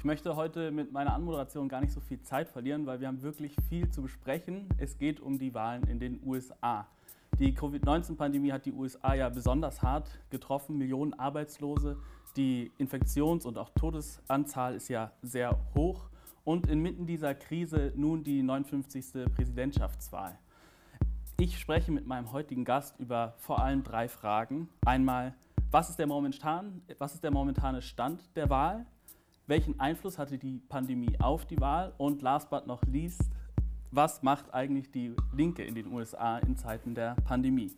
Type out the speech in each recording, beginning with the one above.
Ich möchte heute mit meiner Anmoderation gar nicht so viel Zeit verlieren, weil wir haben wirklich viel zu besprechen. Es geht um die Wahlen in den USA. Die Covid-19-Pandemie hat die USA ja besonders hart getroffen, Millionen Arbeitslose. Die Infektions- und auch Todesanzahl ist ja sehr hoch. Und inmitten dieser Krise nun die 59. Präsidentschaftswahl. Ich spreche mit meinem heutigen Gast über vor allem drei Fragen. Einmal, was ist der, momentan, was ist der momentane Stand der Wahl? Welchen Einfluss hatte die Pandemie auf die Wahl? Und last but not least, was macht eigentlich die Linke in den USA in Zeiten der Pandemie?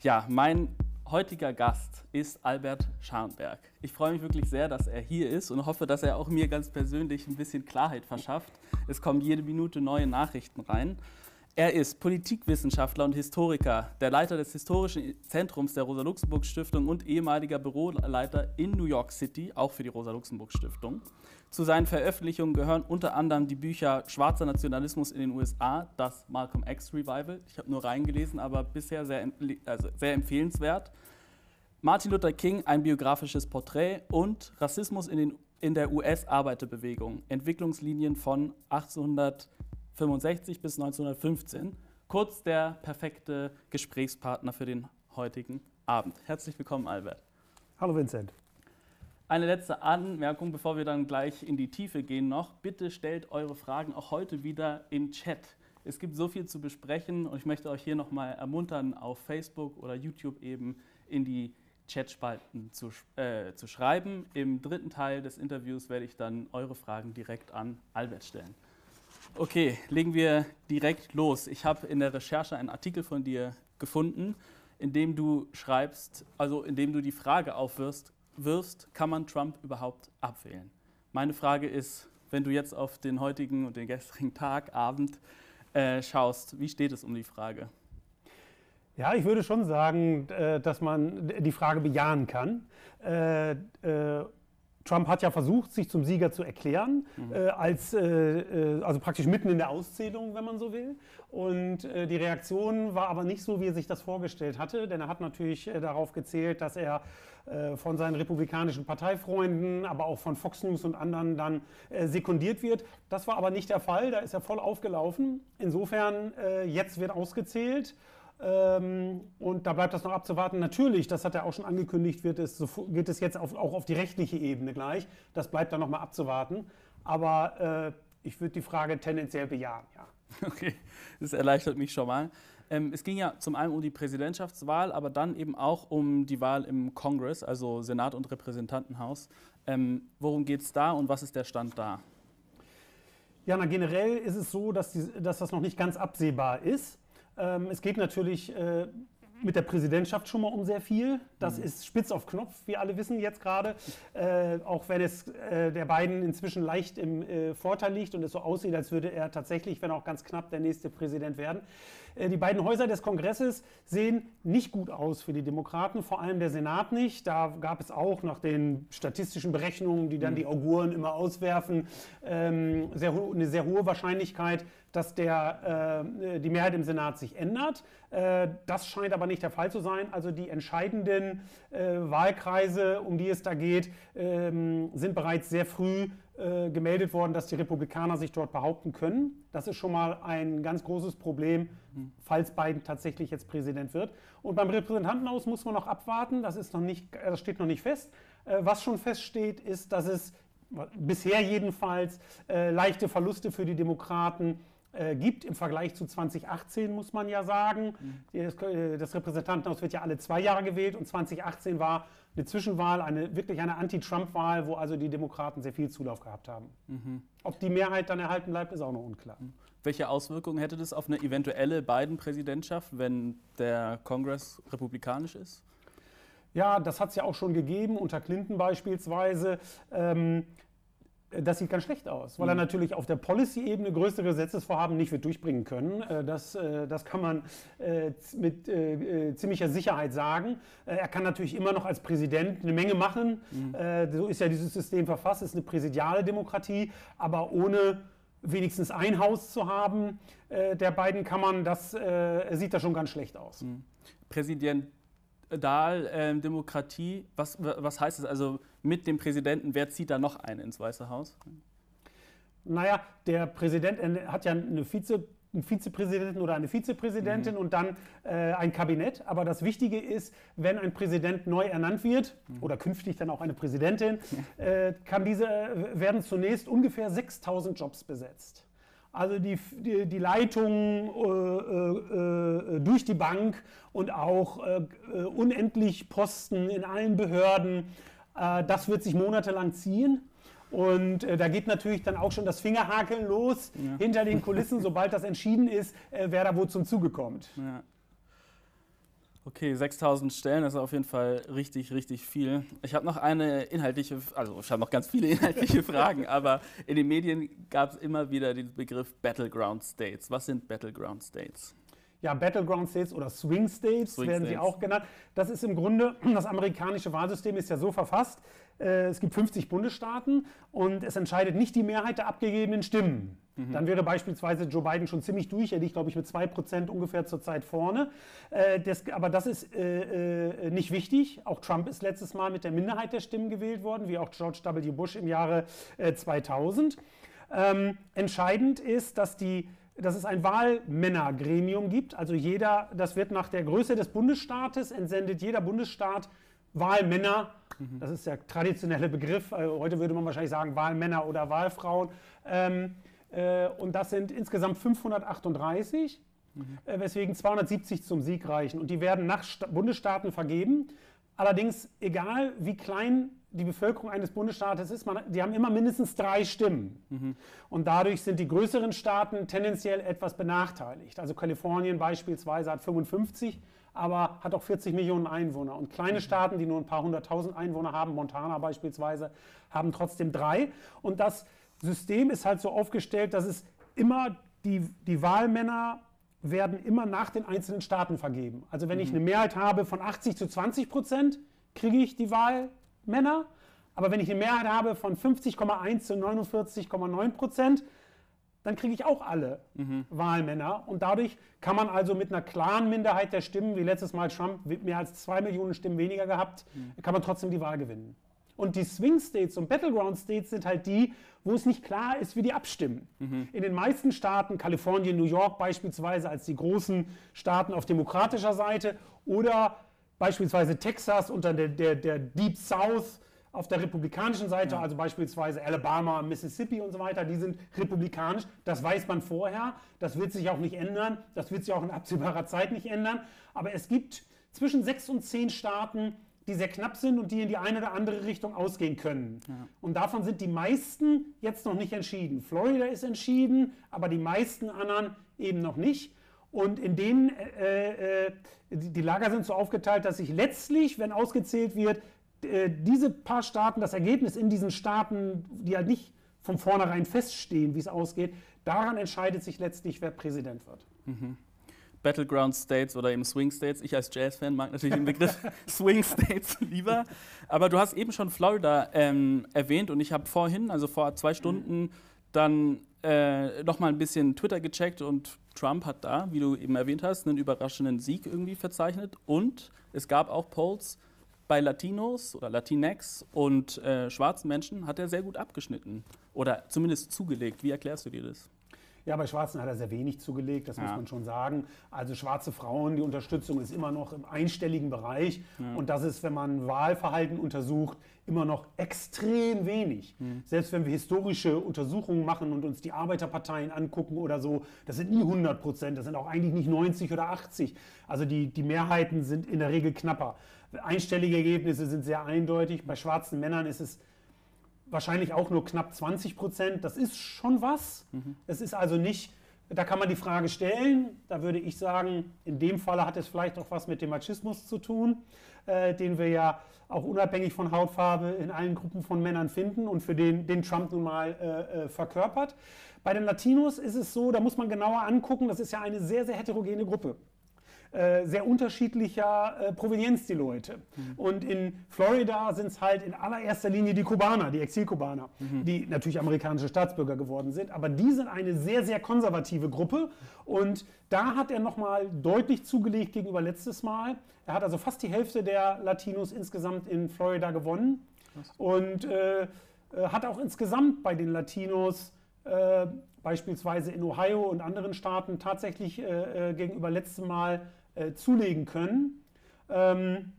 Ja, mein heutiger Gast ist Albert Scharnberg. Ich freue mich wirklich sehr, dass er hier ist und hoffe, dass er auch mir ganz persönlich ein bisschen Klarheit verschafft. Es kommen jede Minute neue Nachrichten rein. Er ist Politikwissenschaftler und Historiker, der Leiter des Historischen Zentrums der Rosa-Luxemburg-Stiftung und ehemaliger Büroleiter in New York City, auch für die Rosa-Luxemburg-Stiftung. Zu seinen Veröffentlichungen gehören unter anderem die Bücher Schwarzer Nationalismus in den USA, das Malcolm X Revival. Ich habe nur reingelesen, aber bisher sehr, also sehr empfehlenswert. Martin Luther King, ein biografisches Porträt und Rassismus in, den, in der US-Arbeiterbewegung, Entwicklungslinien von 1800 1965 bis 1915. Kurz der perfekte Gesprächspartner für den heutigen Abend. Herzlich willkommen, Albert. Hallo, Vincent. Eine letzte Anmerkung, bevor wir dann gleich in die Tiefe gehen noch. Bitte stellt eure Fragen auch heute wieder im Chat. Es gibt so viel zu besprechen und ich möchte euch hier nochmal ermuntern, auf Facebook oder YouTube eben in die Chatspalten zu, äh, zu schreiben. Im dritten Teil des Interviews werde ich dann eure Fragen direkt an Albert stellen. Okay, legen wir direkt los. Ich habe in der Recherche einen Artikel von dir gefunden, in dem du schreibst, also in dem du die Frage aufwirfst, wirfst, kann man Trump überhaupt abwählen? Meine Frage ist, wenn du jetzt auf den heutigen und den gestrigen Tag, Abend äh, schaust, wie steht es um die Frage? Ja, ich würde schon sagen, äh, dass man die Frage bejahen kann. Trump hat ja versucht, sich zum Sieger zu erklären, mhm. äh, als, äh, äh, also praktisch mitten in der Auszählung, wenn man so will. Und äh, die Reaktion war aber nicht so, wie er sich das vorgestellt hatte, denn er hat natürlich äh, darauf gezählt, dass er äh, von seinen republikanischen Parteifreunden, aber auch von Fox News und anderen dann sekundiert wird. Das war aber nicht der Fall, da ist er voll aufgelaufen. Insofern, jetzt wird ausgezählt. Ähm, und da bleibt das noch abzuwarten. Natürlich, das hat er auch schon angekündigt, wird es, so, geht es jetzt auf, auch auf die rechtliche Ebene gleich. Das bleibt dann nochmal abzuwarten. Aber äh, ich würde die Frage tendenziell bejahen, ja. Okay, das erleichtert mich schon mal. Ähm, es ging ja zum einen um die Präsidentschaftswahl, aber dann eben auch um die Wahl im Kongress, also Senat und Repräsentantenhaus. Ähm, worum geht es da und was ist der Stand da? Ja, na, generell ist es so, dass, die, dass das noch nicht ganz absehbar ist. Ähm, es geht natürlich äh, mit der Präsidentschaft schon mal um sehr viel. Das mhm. ist spitz auf Knopf, wie alle wissen jetzt gerade. Äh, auch wenn es äh, der beiden inzwischen leicht im äh, Vorteil liegt und es so aussieht, als würde er tatsächlich, wenn auch ganz knapp, der nächste Präsident werden. Äh, die beiden Häuser des Kongresses sehen nicht gut aus für die Demokraten, vor allem der Senat nicht. Da gab es auch nach den statistischen Berechnungen, die dann mhm. die Auguren immer auswerfen, ähm, sehr, eine sehr hohe Wahrscheinlichkeit, dass der, äh, die Mehrheit im Senat sich ändert. Äh, das scheint aber nicht der Fall zu sein. Also die entscheidenden äh, Wahlkreise, um die es da geht, ähm, sind bereits sehr früh äh, gemeldet worden, dass die Republikaner sich dort behaupten können. Das ist schon mal ein ganz großes Problem, falls Biden tatsächlich jetzt Präsident wird. Und beim Repräsentantenhaus muss man noch abwarten. Das, ist noch nicht, das steht noch nicht fest. Äh, was schon feststeht, ist, dass es bisher jedenfalls äh, leichte Verluste für die Demokraten äh, gibt im Vergleich zu 2018, muss man ja sagen. Mhm. Das, äh, das, Repräsentantenhaus wird ja alle zwei Jahre gewählt und 2018 war eine Zwischenwahl, eine, wirklich eine Anti-Trump-Wahl, wo also die Demokraten sehr viel Zulauf gehabt haben. Mhm. Ob die Mehrheit dann erhalten bleibt, ist auch noch unklar. Mhm. Welche Auswirkungen hätte das auf eine eventuelle Biden-Präsidentschaft, wenn der Kongress republikanisch ist? Ja, das hat es ja auch schon gegeben, unter Clinton beispielsweise. Ähm, das sieht ganz schlecht aus, weil er mhm. natürlich auf der Policy-Ebene größere Gesetzesvorhaben nicht wird durchbringen können. Äh, das, äh, das kann man äh, mit ziemlicher Sicherheit sagen. Er kann natürlich immer noch als Präsident eine Menge machen. Mhm. So ist ja dieses System verfasst, es ist eine präsidiale Demokratie, aber ohne wenigstens ein Haus zu haben der beiden Kammern, das sieht da schon ganz schlecht aus. Mhm. Präsident Dahl, ähm, Demokratie, was, was heißt das? Also mit dem Präsidenten, wer zieht da noch ein ins Weiße Haus? Naja, der Präsident hat ja eine Vize einen Vizepräsidenten oder eine Vizepräsidentin mhm. und dann äh, ein Kabinett. Aber das Wichtige ist, wenn ein Präsident neu ernannt wird mhm. oder künftig dann auch eine Präsidentin, äh, kann diese, äh, werden zunächst ungefähr 6000 Jobs besetzt. Also die, die, die Leitung äh, äh, äh durch die Bank und auch unendlich Posten in allen Behörden, das wird sich monatelang ziehen. Und äh, da geht natürlich dann auch schon das Fingerhakeln los ja. hinter den Kulissen, sobald das entschieden ist, äh, wer da wo zum Zuge kommt. Ja. Okay, 6000 Stellen, das ist auf jeden Fall richtig, richtig viel. Ich habe noch eine inhaltliche, also ich habe noch ganz viele inhaltliche Fragen, aber in den Medien gab es immer wieder den Begriff Battleground States. Was sind Battleground States? Ja, Battleground States oder Swing States Swing werden States. sie auch genannt. Das ist im Grunde, das amerikanische Wahlsystem ist ja so verfasst, äh, es gibt 50 Bundesstaaten und es entscheidet nicht die Mehrheit der abgegebenen Stimmen. Mhm. Dann wäre beispielsweise Joe Biden schon ziemlich durch. Er liegt, glaube ich, mit 2% ungefähr zurzeit vorne. Äh, das, aber das ist äh, äh, nicht wichtig. Auch Trump ist letztes Mal mit der Minderheit der Stimmen gewählt worden, wie auch George W. Bush im Jahre äh, 2000. Ähm, entscheidend ist, dass die dass es ein Wahlmännergremium gibt. Also jeder, das wird nach der Größe des Bundesstaates, entsendet jeder Bundesstaat Wahlmänner. Mhm. Das ist der traditionelle Begriff. Äh, heute würde man wahrscheinlich sagen Wahlmänner oder Wahlfrauen. Ähm, äh, und das sind insgesamt 538, mhm. äh, weswegen 270 zum Sieg reichen. Und die werden nach Sta Bundesstaaten vergeben. Allerdings, egal wie klein die Bevölkerung eines Bundesstaates ist, man, die haben immer mindestens drei Stimmen. Mhm. Und dadurch sind die größeren Staaten tendenziell etwas benachteiligt. Also Kalifornien beispielsweise hat 55, aber hat auch 40 Millionen Einwohner. Und kleine mhm. Staaten, die nur ein paar hunderttausend Einwohner haben, Montana beispielsweise, haben trotzdem drei. Und das System ist halt so aufgestellt, dass es immer die, die Wahlmänner werden immer nach den einzelnen Staaten vergeben. Also wenn mhm. ich eine Mehrheit habe von 80 zu 20 Prozent, kriege ich die Wahl Männer. Aber wenn ich eine Mehrheit habe von 50,1 zu 49,9 Prozent, dann kriege ich auch alle mhm. Wahlmänner. Und dadurch kann man also mit einer klaren Minderheit der Stimmen, wie letztes Mal Trump mehr als zwei Millionen Stimmen weniger gehabt, mhm. kann man trotzdem die Wahl gewinnen. Und die Swing States und Battleground States sind halt die, wo es nicht klar ist, wie die abstimmen. Mhm. In den meisten Staaten, Kalifornien, New York beispielsweise als die großen Staaten auf demokratischer Seite oder beispielsweise Texas unter der, der, der Deep South auf der republikanischen Seite, ja. also beispielsweise Alabama, Mississippi und so weiter, die sind republikanisch. Das weiß man vorher. Das wird sich auch nicht ändern. Das wird sich auch in absehbarer Zeit nicht ändern. Aber es gibt zwischen sechs und zehn Staaten, die sehr knapp sind und die in die eine oder andere Richtung ausgehen können. Ja. Und davon sind die meisten jetzt noch nicht entschieden. Florida ist entschieden, aber die meisten anderen eben noch nicht. Und in denen, äh, äh, die Lager sind so aufgeteilt, dass sich letztlich, wenn ausgezählt wird, äh, diese paar Staaten, das Ergebnis in diesen Staaten, die halt nicht von vornherein feststehen, wie es ausgeht, daran entscheidet sich letztlich, wer Präsident wird. Mhm. Battleground States oder eben Swing States. Ich als Jazz-Fan mag natürlich den Begriff Swing States lieber. Aber du hast eben schon Florida ähm, erwähnt und ich habe vorhin, also vor zwei Stunden, dann äh, nochmal ein bisschen Twitter gecheckt und Trump hat da, wie du eben erwähnt hast, einen überraschenden Sieg irgendwie verzeichnet. Und es gab auch Polls bei Latinos oder Latinx und äh, schwarzen Menschen hat er sehr gut abgeschnitten oder zumindest zugelegt. Wie erklärst du dir das? Ja, bei Schwarzen hat er sehr wenig zugelegt, das ja. muss man schon sagen. Also schwarze Frauen, die Unterstützung ist immer noch im einstelligen Bereich. Ja. Und das ist, wenn man Wahlverhalten untersucht, immer noch extrem wenig. Mhm. Selbst wenn wir historische Untersuchungen machen und uns die Arbeiterparteien angucken oder so, das sind nie 100 Prozent, das sind auch eigentlich nicht 90 oder 80. Also die, die Mehrheiten sind in der Regel knapper. Einstellige Ergebnisse sind sehr eindeutig. Bei schwarzen Männern ist es wahrscheinlich auch nur knapp 20 Prozent. Das ist schon was. Mhm. Es ist also nicht, da kann man die Frage stellen. Da würde ich sagen, in dem Falle hat es vielleicht auch was mit dem Machismus zu tun, äh, den wir ja auch unabhängig von Hautfarbe in allen Gruppen von Männern finden und für den, den Trump nun mal äh, äh verkörpert. Bei den Latinos ist es so, da muss man genauer angucken, das ist ja eine sehr, sehr heterogene Gruppe. Äh, sehr unterschiedlicher äh, Provenienz, die Leute. Mhm. Und in Florida sind es halt in allererster Linie die Kubaner, die Exilkubaner, mhm. die natürlich amerikanische Staatsbürger geworden sind. Aber die sind eine sehr, sehr konservative Gruppe. Und da hat er nochmal deutlich zugelegt gegenüber letztes Mal. Er hat also fast die Hälfte der Latinos insgesamt in Florida gewonnen. und äh, äh, hat auch insgesamt bei den Latinos äh, beispielsweise in Ohio und anderen Staaten tatsächlich äh, äh gegenüber letztem Mal äh, zulegen können. Ähm,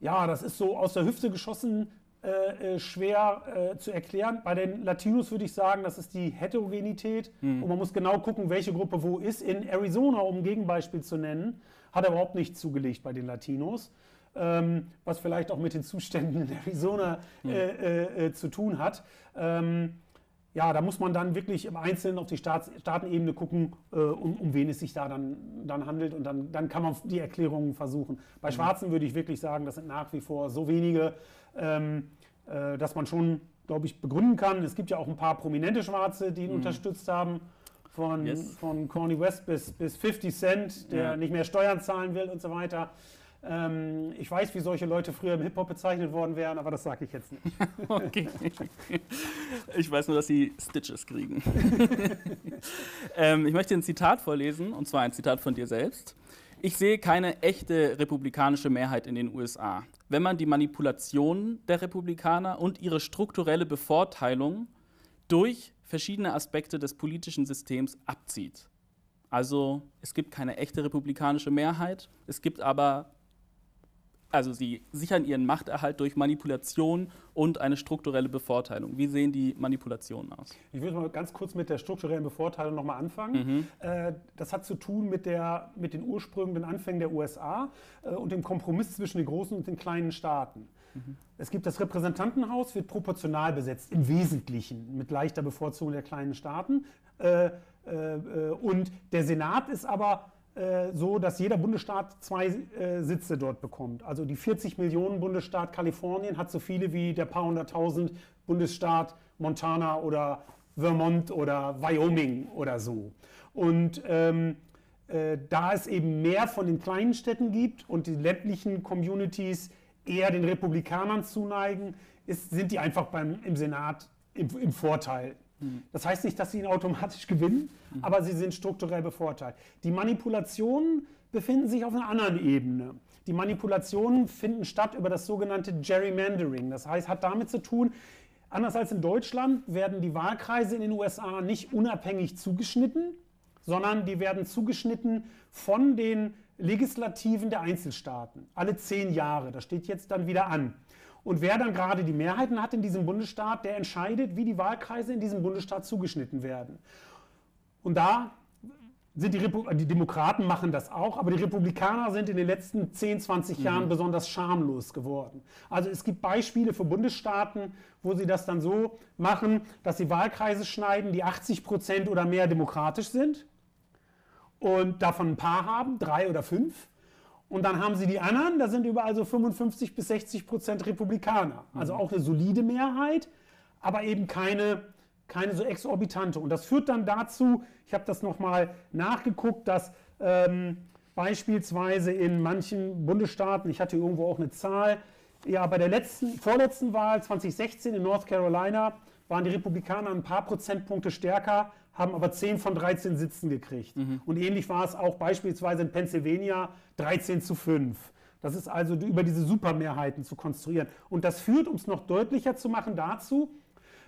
ja, das ist so aus der Hüfte geschossen äh, schwer zu erklären. Bei den Latinos würde ich sagen, das ist die Heterogenität mhm. und man muss genau gucken, welche Gruppe wo ist. In Arizona, um ein Gegenbeispiel zu nennen, hat er überhaupt nicht zugelegt bei den Latinos. Ähm, was vielleicht auch mit den Zuständen in Arizona äh, äh, zu tun hat. Ähm, ja, da muss man dann wirklich im Einzelnen auf die Staats Staatenebene gucken, äh, um, um, wen es sich da dann, dann handelt und dann, dann kann man die Erklärungen versuchen. Bei mhm. Schwarzen würde ich wirklich sagen, das sind nach wie vor so wenige, ähm, äh, dass man schon, glaube ich, begründen kann. Es gibt ja auch ein paar prominente Schwarze, die ihn mhm. unterstützt haben. Von, yes. von Corny West bis, bis 50 Cent, der ja. nicht mehr Steuern zahlen will und so weiter. Ähm, ich weiß, wie solche Leute früher im Hip-Hop bezeichnet worden wären, aber das sage ich jetzt nicht. okay. Ich weiß nur, dass sie Stitches kriegen. ähm, ich möchte ein Zitat vorlesen, und zwar ein Zitat von dir selbst. Ich sehe keine echte republikanische Mehrheit in den USA. Wenn man die Manipulation der Republikaner und ihre strukturelle Bevorteilung durch verschiedene Aspekte des politischen Systems abzieht. Also es gibt keine echte republikanische Mehrheit, es gibt aber also sie sichern ihren Machterhalt durch Manipulation und eine strukturelle Bevorteilung. Wie sehen die Manipulationen aus? Ich würde mal ganz kurz mit der strukturellen Bevorteilung nochmal anfangen. Mhm. Äh, das hat zu tun mit, der, mit den Ursprüngen, den Anfängen der USA äh, und dem Kompromiss zwischen den großen und den kleinen Staaten. Mhm. Es gibt das Repräsentantenhaus, wird proportional besetzt, im Wesentlichen mit leichter Bevorzugung der kleinen Staaten. Äh, und der Senat ist aber so, dass jeder Bundesstaat zwei äh, Sitze dort bekommt. Also die 40 Millionen Bundesstaat Kalifornien hat so viele wie der paar hunderttausend Bundesstaat Montana oder Vermont oder Wyoming oder so. Und ähm, äh, da es eben mehr von den kleinen Städten gibt und die ländlichen Communities eher den Republikanern zuneigen, ist, sind die einfach beim, im Senat im, im Vorteil. Das heißt nicht, dass sie ihn automatisch gewinnen, mhm. aber sie sind strukturell bevorteilt. Die Manipulationen befinden sich auf einer anderen Ebene. Die Manipulationen finden statt über das sogenannte Gerrymandering. Das heißt, hat damit zu tun, anders als in Deutschland werden die Wahlkreise in den USA nicht unabhängig zugeschnitten, sondern die werden zugeschnitten von den Legislativen der Einzelstaaten. Alle zehn Jahre. Das steht jetzt dann wieder an. Und wer dann gerade die Mehrheiten hat in diesem Bundesstaat, der entscheidet, wie die Wahlkreise in diesem Bundesstaat zugeschnitten werden. Und da sind die, Repu die Demokraten machen das auch, aber die Republikaner sind in den letzten 10, 20 mhm. Jahren besonders schamlos geworden. Also es gibt Beispiele für Bundesstaaten, wo sie das dann so machen, dass sie Wahlkreise schneiden, die 80 Prozent oder mehr demokratisch sind und davon ein paar haben, drei oder fünf. Und dann haben sie die anderen, da sind überall so 55 bis 60 Prozent Republikaner. Also auch eine solide Mehrheit, aber eben keine, keine so exorbitante. Und das führt dann dazu, ich habe das nochmal nachgeguckt, dass ähm, beispielsweise in manchen Bundesstaaten, ich hatte irgendwo auch eine Zahl, ja, bei der letzten, vorletzten Wahl 2016 in North Carolina waren die Republikaner ein paar Prozentpunkte stärker haben aber 10 von 13 Sitzen gekriegt. Mhm. Und ähnlich war es auch beispielsweise in Pennsylvania 13 zu 5. Das ist also über diese Supermehrheiten zu konstruieren. Und das führt, um es noch deutlicher zu machen, dazu,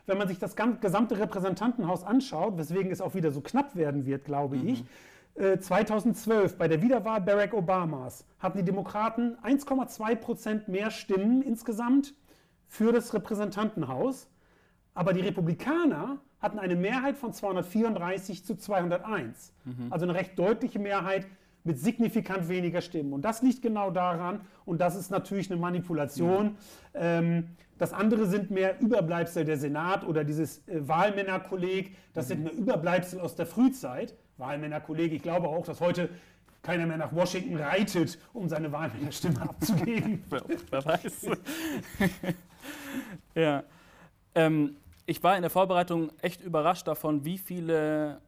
wenn man sich das gesamte Repräsentantenhaus anschaut, weswegen es auch wieder so knapp werden wird, glaube mhm. ich, 2012 äh, bei der Wiederwahl Barack Obamas hatten die Demokraten 1,2 Prozent mehr Stimmen insgesamt für das Repräsentantenhaus, aber die Republikaner hatten eine Mehrheit von 234 zu 201. Mhm. Also eine recht deutliche Mehrheit mit signifikant weniger Stimmen. Und das liegt genau daran, und das ist natürlich eine Manipulation. Mhm. Ähm, das andere sind mehr Überbleibsel der Senat oder dieses äh, Wahlmännerkolleg. Das mhm. sind mehr Überbleibsel aus der Frühzeit. Wahlmännerkolleg, ich glaube auch, dass heute keiner mehr nach Washington reitet, um seine Wahlmännerstimme abzugeben. Wer weiß. ja. Ähm, ich war in der Vorbereitung echt überrascht davon, wie viele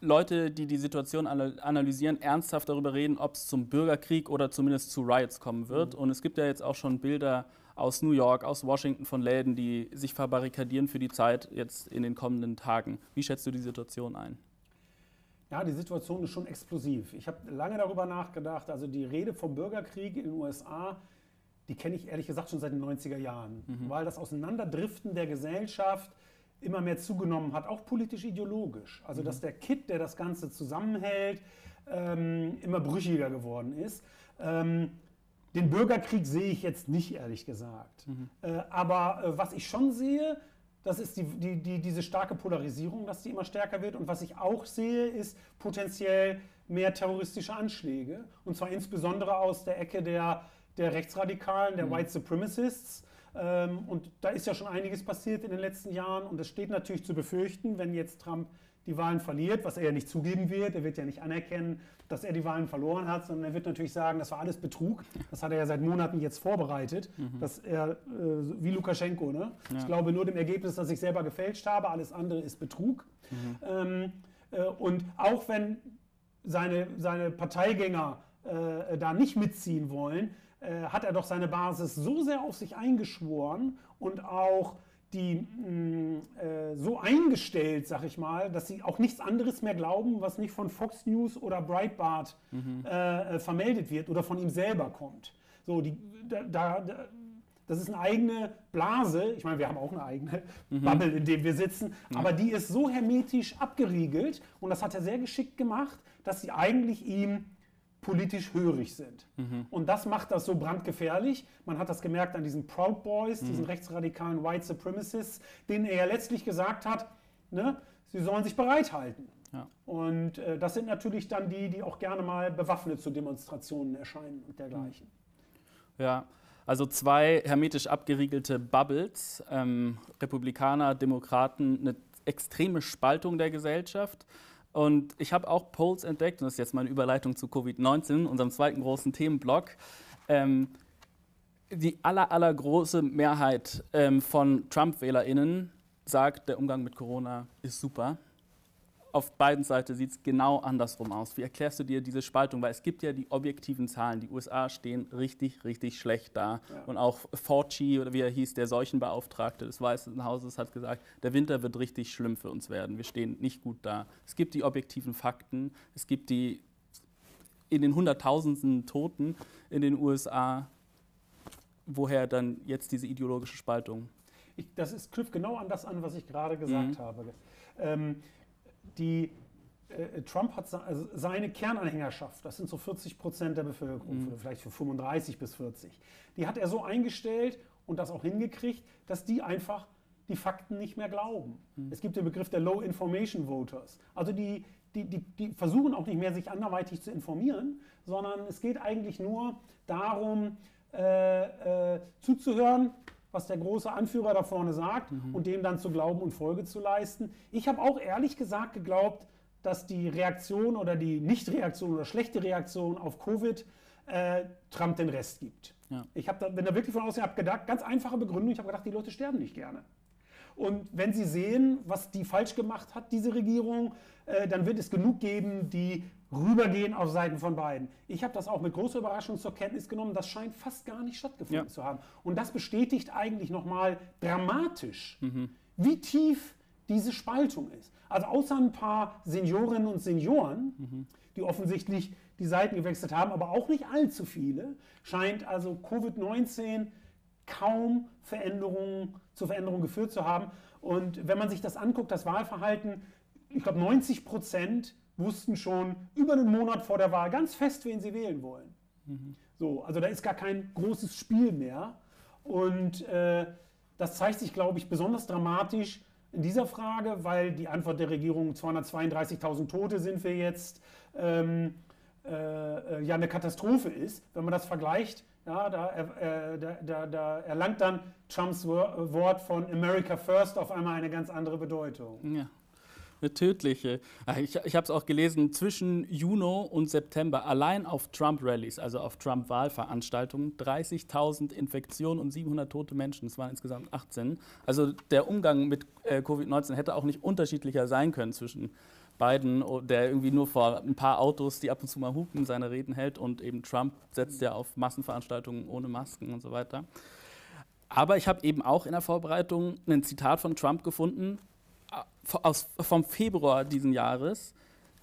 Leute, die die Situation analysieren, ernsthaft darüber reden, ob es zum Bürgerkrieg oder zumindest zu Riots kommen wird. Mhm. Und es gibt ja jetzt auch schon Bilder aus New York, aus Washington von Läden, die sich verbarrikadieren für die Zeit jetzt in den kommenden Tagen. Wie schätzt du die Situation ein? Ja, die Situation ist schon explosiv. Ich habe lange darüber nachgedacht. Also die Rede vom Bürgerkrieg in den USA die kenne ich ehrlich gesagt schon seit den 90er Jahren, mhm. weil das Auseinanderdriften der Gesellschaft immer mehr zugenommen hat, auch politisch ideologisch. Also mhm. dass der Kit, der das Ganze zusammenhält, ähm, immer brüchiger geworden ist. Ähm, den Bürgerkrieg sehe ich jetzt nicht, ehrlich gesagt. Mhm. Äh, aber äh, was ich schon sehe, das ist die, die, die, diese starke Polarisierung, dass die immer stärker wird. Und was ich auch sehe, ist potenziell mehr terroristische Anschläge. Und zwar insbesondere aus der Ecke der, der Rechtsradikalen, der mhm. White Supremacists. Ähm, und da ist ja schon einiges passiert in den letzten Jahren. Und es steht natürlich zu befürchten, wenn jetzt Trump die Wahlen verliert, was er ja nicht zugeben wird. Er wird ja nicht anerkennen, dass er die Wahlen verloren hat, sondern er wird natürlich sagen, das war alles Betrug. Das hat er ja seit Monaten jetzt vorbereitet, mhm. dass er, äh, wie Lukaschenko, ne? Ja. ich glaube nur dem Ergebnis, dass ich selber gefälscht habe, alles andere ist Betrug. Mhm. Ähm, äh, und auch wenn seine, seine Parteigänger äh, da nicht mitziehen wollen, äh, hat er doch seine Basis so sehr auf sich eingeschworen und auch die mh, mm, äh, so eingestellt, sag ich mal, dass sie auch nichts anderes mehr glauben, was nicht von Fox News oder Breitbart mhm. äh, vermeldet wird oder von ihm selber kommt. So, die, da, da, das ist eine eigene Blase. Ich meine, wir haben auch eine eigene mhm. Bubble, in der wir sitzen, mhm. aber die ist so hermetisch abgeriegelt und das hat er sehr geschickt gemacht, dass sie eigentlich ihm politisch hörig sind. Mhm. Und das macht das so brandgefährlich. Man hat das gemerkt an diesen Proud Boys, mhm. diesen rechtsradikalen White Supremacists, denen er ja letztlich gesagt hat, ne, sie sollen sich bereithalten. Ja. Und äh, das sind natürlich dann die, die auch gerne mal bewaffnet zu Demonstrationen erscheinen und dergleichen. Ja, also zwei hermetisch abgeriegelte Bubbles, ähm, Republikaner, Demokraten, eine extreme Spaltung der Gesellschaft. Und ich habe auch Polls entdeckt, und das ist jetzt meine Überleitung zu Covid-19, unserem zweiten großen Themenblock. Ähm, die aller, allergroße Mehrheit ähm, von Trump-WählerInnen sagt, der Umgang mit Corona ist super auf beiden Seiten sieht es genau andersrum aus. Wie erklärst du dir diese Spaltung? Weil es gibt ja die objektiven Zahlen. Die USA stehen richtig, richtig schlecht da. Ja. Und auch Fauci, oder wie er hieß, der Seuchenbeauftragte des Weißen Hauses, hat gesagt, der Winter wird richtig schlimm für uns werden. Wir stehen nicht gut da. Es gibt die objektiven Fakten. Es gibt die in den Hunderttausenden Toten in den USA. Woher dann jetzt diese ideologische Spaltung? Ich, das ist, knüpft genau an das an, was ich gerade gesagt mhm. habe. Ähm, die äh, Trump hat also seine Kernanhängerschaft, das sind so 40 Prozent der Bevölkerung, mhm. vielleicht für 35 bis 40, die hat er so eingestellt und das auch hingekriegt, dass die einfach die Fakten nicht mehr glauben. Mhm. Es gibt den Begriff der Low Information Voters. Also die, die, die, die versuchen auch nicht mehr, sich anderweitig zu informieren, sondern es geht eigentlich nur darum, äh, äh, zuzuhören, was der große Anführer da vorne sagt mhm. und dem dann zu glauben und Folge zu leisten. Ich habe auch ehrlich gesagt geglaubt, dass die Reaktion oder die Nichtreaktion oder schlechte Reaktion auf Covid äh, Trump den Rest gibt. Ja. Ich habe da, bin da wirklich von außen habe gedacht, ganz einfache Begründung, ich habe gedacht, die Leute sterben nicht gerne. Und wenn sie sehen, was die falsch gemacht hat, diese Regierung, äh, dann wird es genug geben, die rübergehen auf Seiten von beiden. Ich habe das auch mit großer Überraschung zur Kenntnis genommen. Das scheint fast gar nicht stattgefunden ja. zu haben. Und das bestätigt eigentlich nochmal dramatisch, mhm. wie tief diese Spaltung ist. Also außer ein paar Seniorinnen und Senioren, mhm. die offensichtlich die Seiten gewechselt haben, aber auch nicht allzu viele, scheint also Covid-19 kaum Veränderungen zu Veränderungen geführt zu haben. Und wenn man sich das anguckt, das Wahlverhalten, ich glaube 90 Prozent wussten schon über einen Monat vor der Wahl ganz fest, wen sie wählen wollen. Mhm. So, also da ist gar kein großes Spiel mehr. Und äh, das zeigt sich, glaube ich, besonders dramatisch in dieser Frage, weil die Antwort der Regierung 232.000 Tote sind wir jetzt ähm, äh, ja eine Katastrophe ist. Wenn man das vergleicht, ja, da, äh, da, da, da, erlangt dann Trumps Wort von America First auf einmal eine ganz andere Bedeutung. Ja eine tödliche. Ah, ich, ich habe es auch gelesen, zwischen Juni und September allein auf Trump-Rallies, also auf Trump-Wahlveranstaltungen, 30.000 Infektionen und 700 tote Menschen. Es waren insgesamt 18. Also der Umgang mit äh, Covid-19 hätte auch nicht unterschiedlicher sein können zwischen Biden, der irgendwie nur vor ein paar Autos, die ab und zu mal hupen, seine Reden hält und eben Trump setzt ja auf Massenveranstaltungen ohne Masken und so weiter. Aber ich habe eben auch in der Vorbereitung ein Zitat von Trump gefunden, aus, vom Februar diesen Jahres,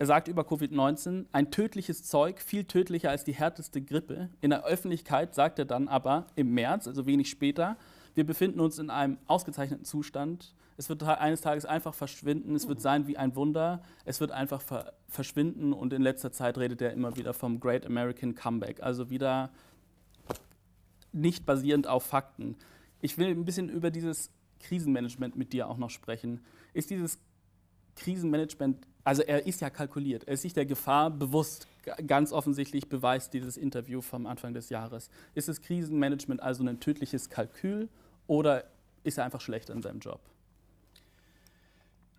Er sagt über Covid-19, ein tödliches Zeug, viel tödlicher als die härteste Grippe. In der Öffentlichkeit sagt er dann aber im März, also wenig später, wir befinden uns in einem ausgezeichneten Zustand. Es wird eines Tages einfach verschwinden. Es wird sein wie ein Wunder. Es wird einfach ver verschwinden. Und in letzter Zeit redet er immer wieder vom Great American Comeback. Also wieder nicht basierend auf Fakten. Ich will ein bisschen über dieses Krisenmanagement mit dir auch noch sprechen. Ist dieses Krisenmanagement, also er ist ja kalkuliert, er ist sich der Gefahr bewusst, ganz offensichtlich beweist dieses Interview vom Anfang des Jahres. Ist das Krisenmanagement also ein tödliches Kalkül oder ist er einfach schlechter in seinem Job?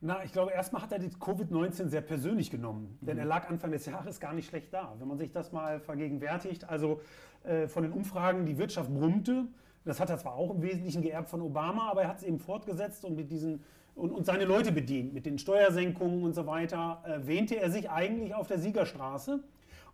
Na, ich glaube, erstmal hat er die Covid-19 sehr persönlich genommen, denn er lag Anfang des Jahres gar nicht schlecht da. Wenn man sich das mal vergegenwärtigt, also äh, von den Umfragen, die Wirtschaft brummte, das hat er zwar auch im Wesentlichen geerbt von Obama, aber er hat es eben fortgesetzt und mit diesen und, und, seine Leute bedient. Mit den Steuersenkungen und so weiter äh, wähnte er sich eigentlich auf der Siegerstraße.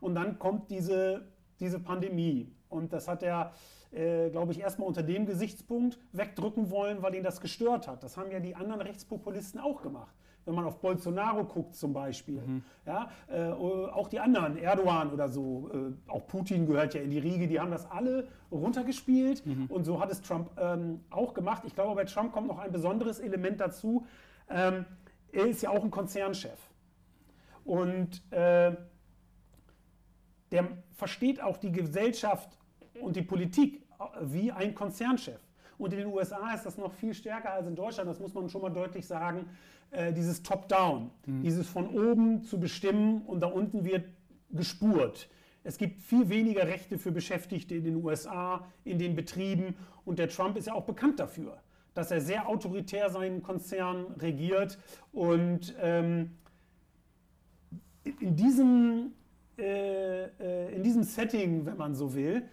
Und dann kommt diese, diese Pandemie. Und das hat er, äh, glaube ich, erstmal unter dem Gesichtspunkt wegdrücken wollen, weil ihn das gestört hat. Das haben ja die anderen Rechtspopulisten auch gemacht wenn man auf Bolsonaro guckt zum Beispiel. Mhm. Ja, äh, auch die anderen, Erdogan oder so, äh, auch Putin gehört ja in die Riege, die haben das alle runtergespielt mhm. und so hat es Trump ähm, auch gemacht. Ich glaube, bei Trump kommt noch ein besonderes Element dazu. Ähm, er ist ja auch ein Konzernchef. Und äh, der versteht auch die Gesellschaft und die Politik wie ein Konzernchef. Und in den USA ist das noch viel stärker als in Deutschland, das muss man schon mal deutlich sagen äh, dieses Top-Down, mhm. dieses von oben zu bestimmen und da unten wird gespurt. Es gibt viel weniger Rechte für Beschäftigte in den USA, in den Betrieben und der Trump ist ja auch bekannt dafür, dass er sehr autoritär seinen Konzern regiert und ähm, in, diesem, äh, äh, in diesem Setting, wenn man so will,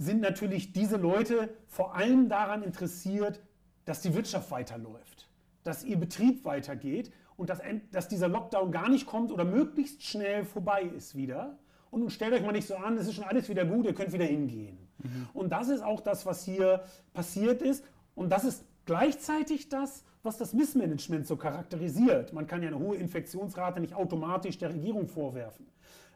sind natürlich diese Leute vor allem daran interessiert, dass die Wirtschaft weiterläuft dass ihr Betrieb weitergeht und dass, dass dieser Lockdown gar nicht kommt oder möglichst schnell vorbei ist wieder. Und nun stellt euch mal nicht so an, es ist schon alles wieder gut, ihr könnt wieder hingehen. Mhm. Und das ist auch das, was hier passiert ist. Und das ist gleichzeitig das, was das Missmanagement so charakterisiert. Man kann ja eine hohe Infektionsrate nicht automatisch der Regierung vorwerfen.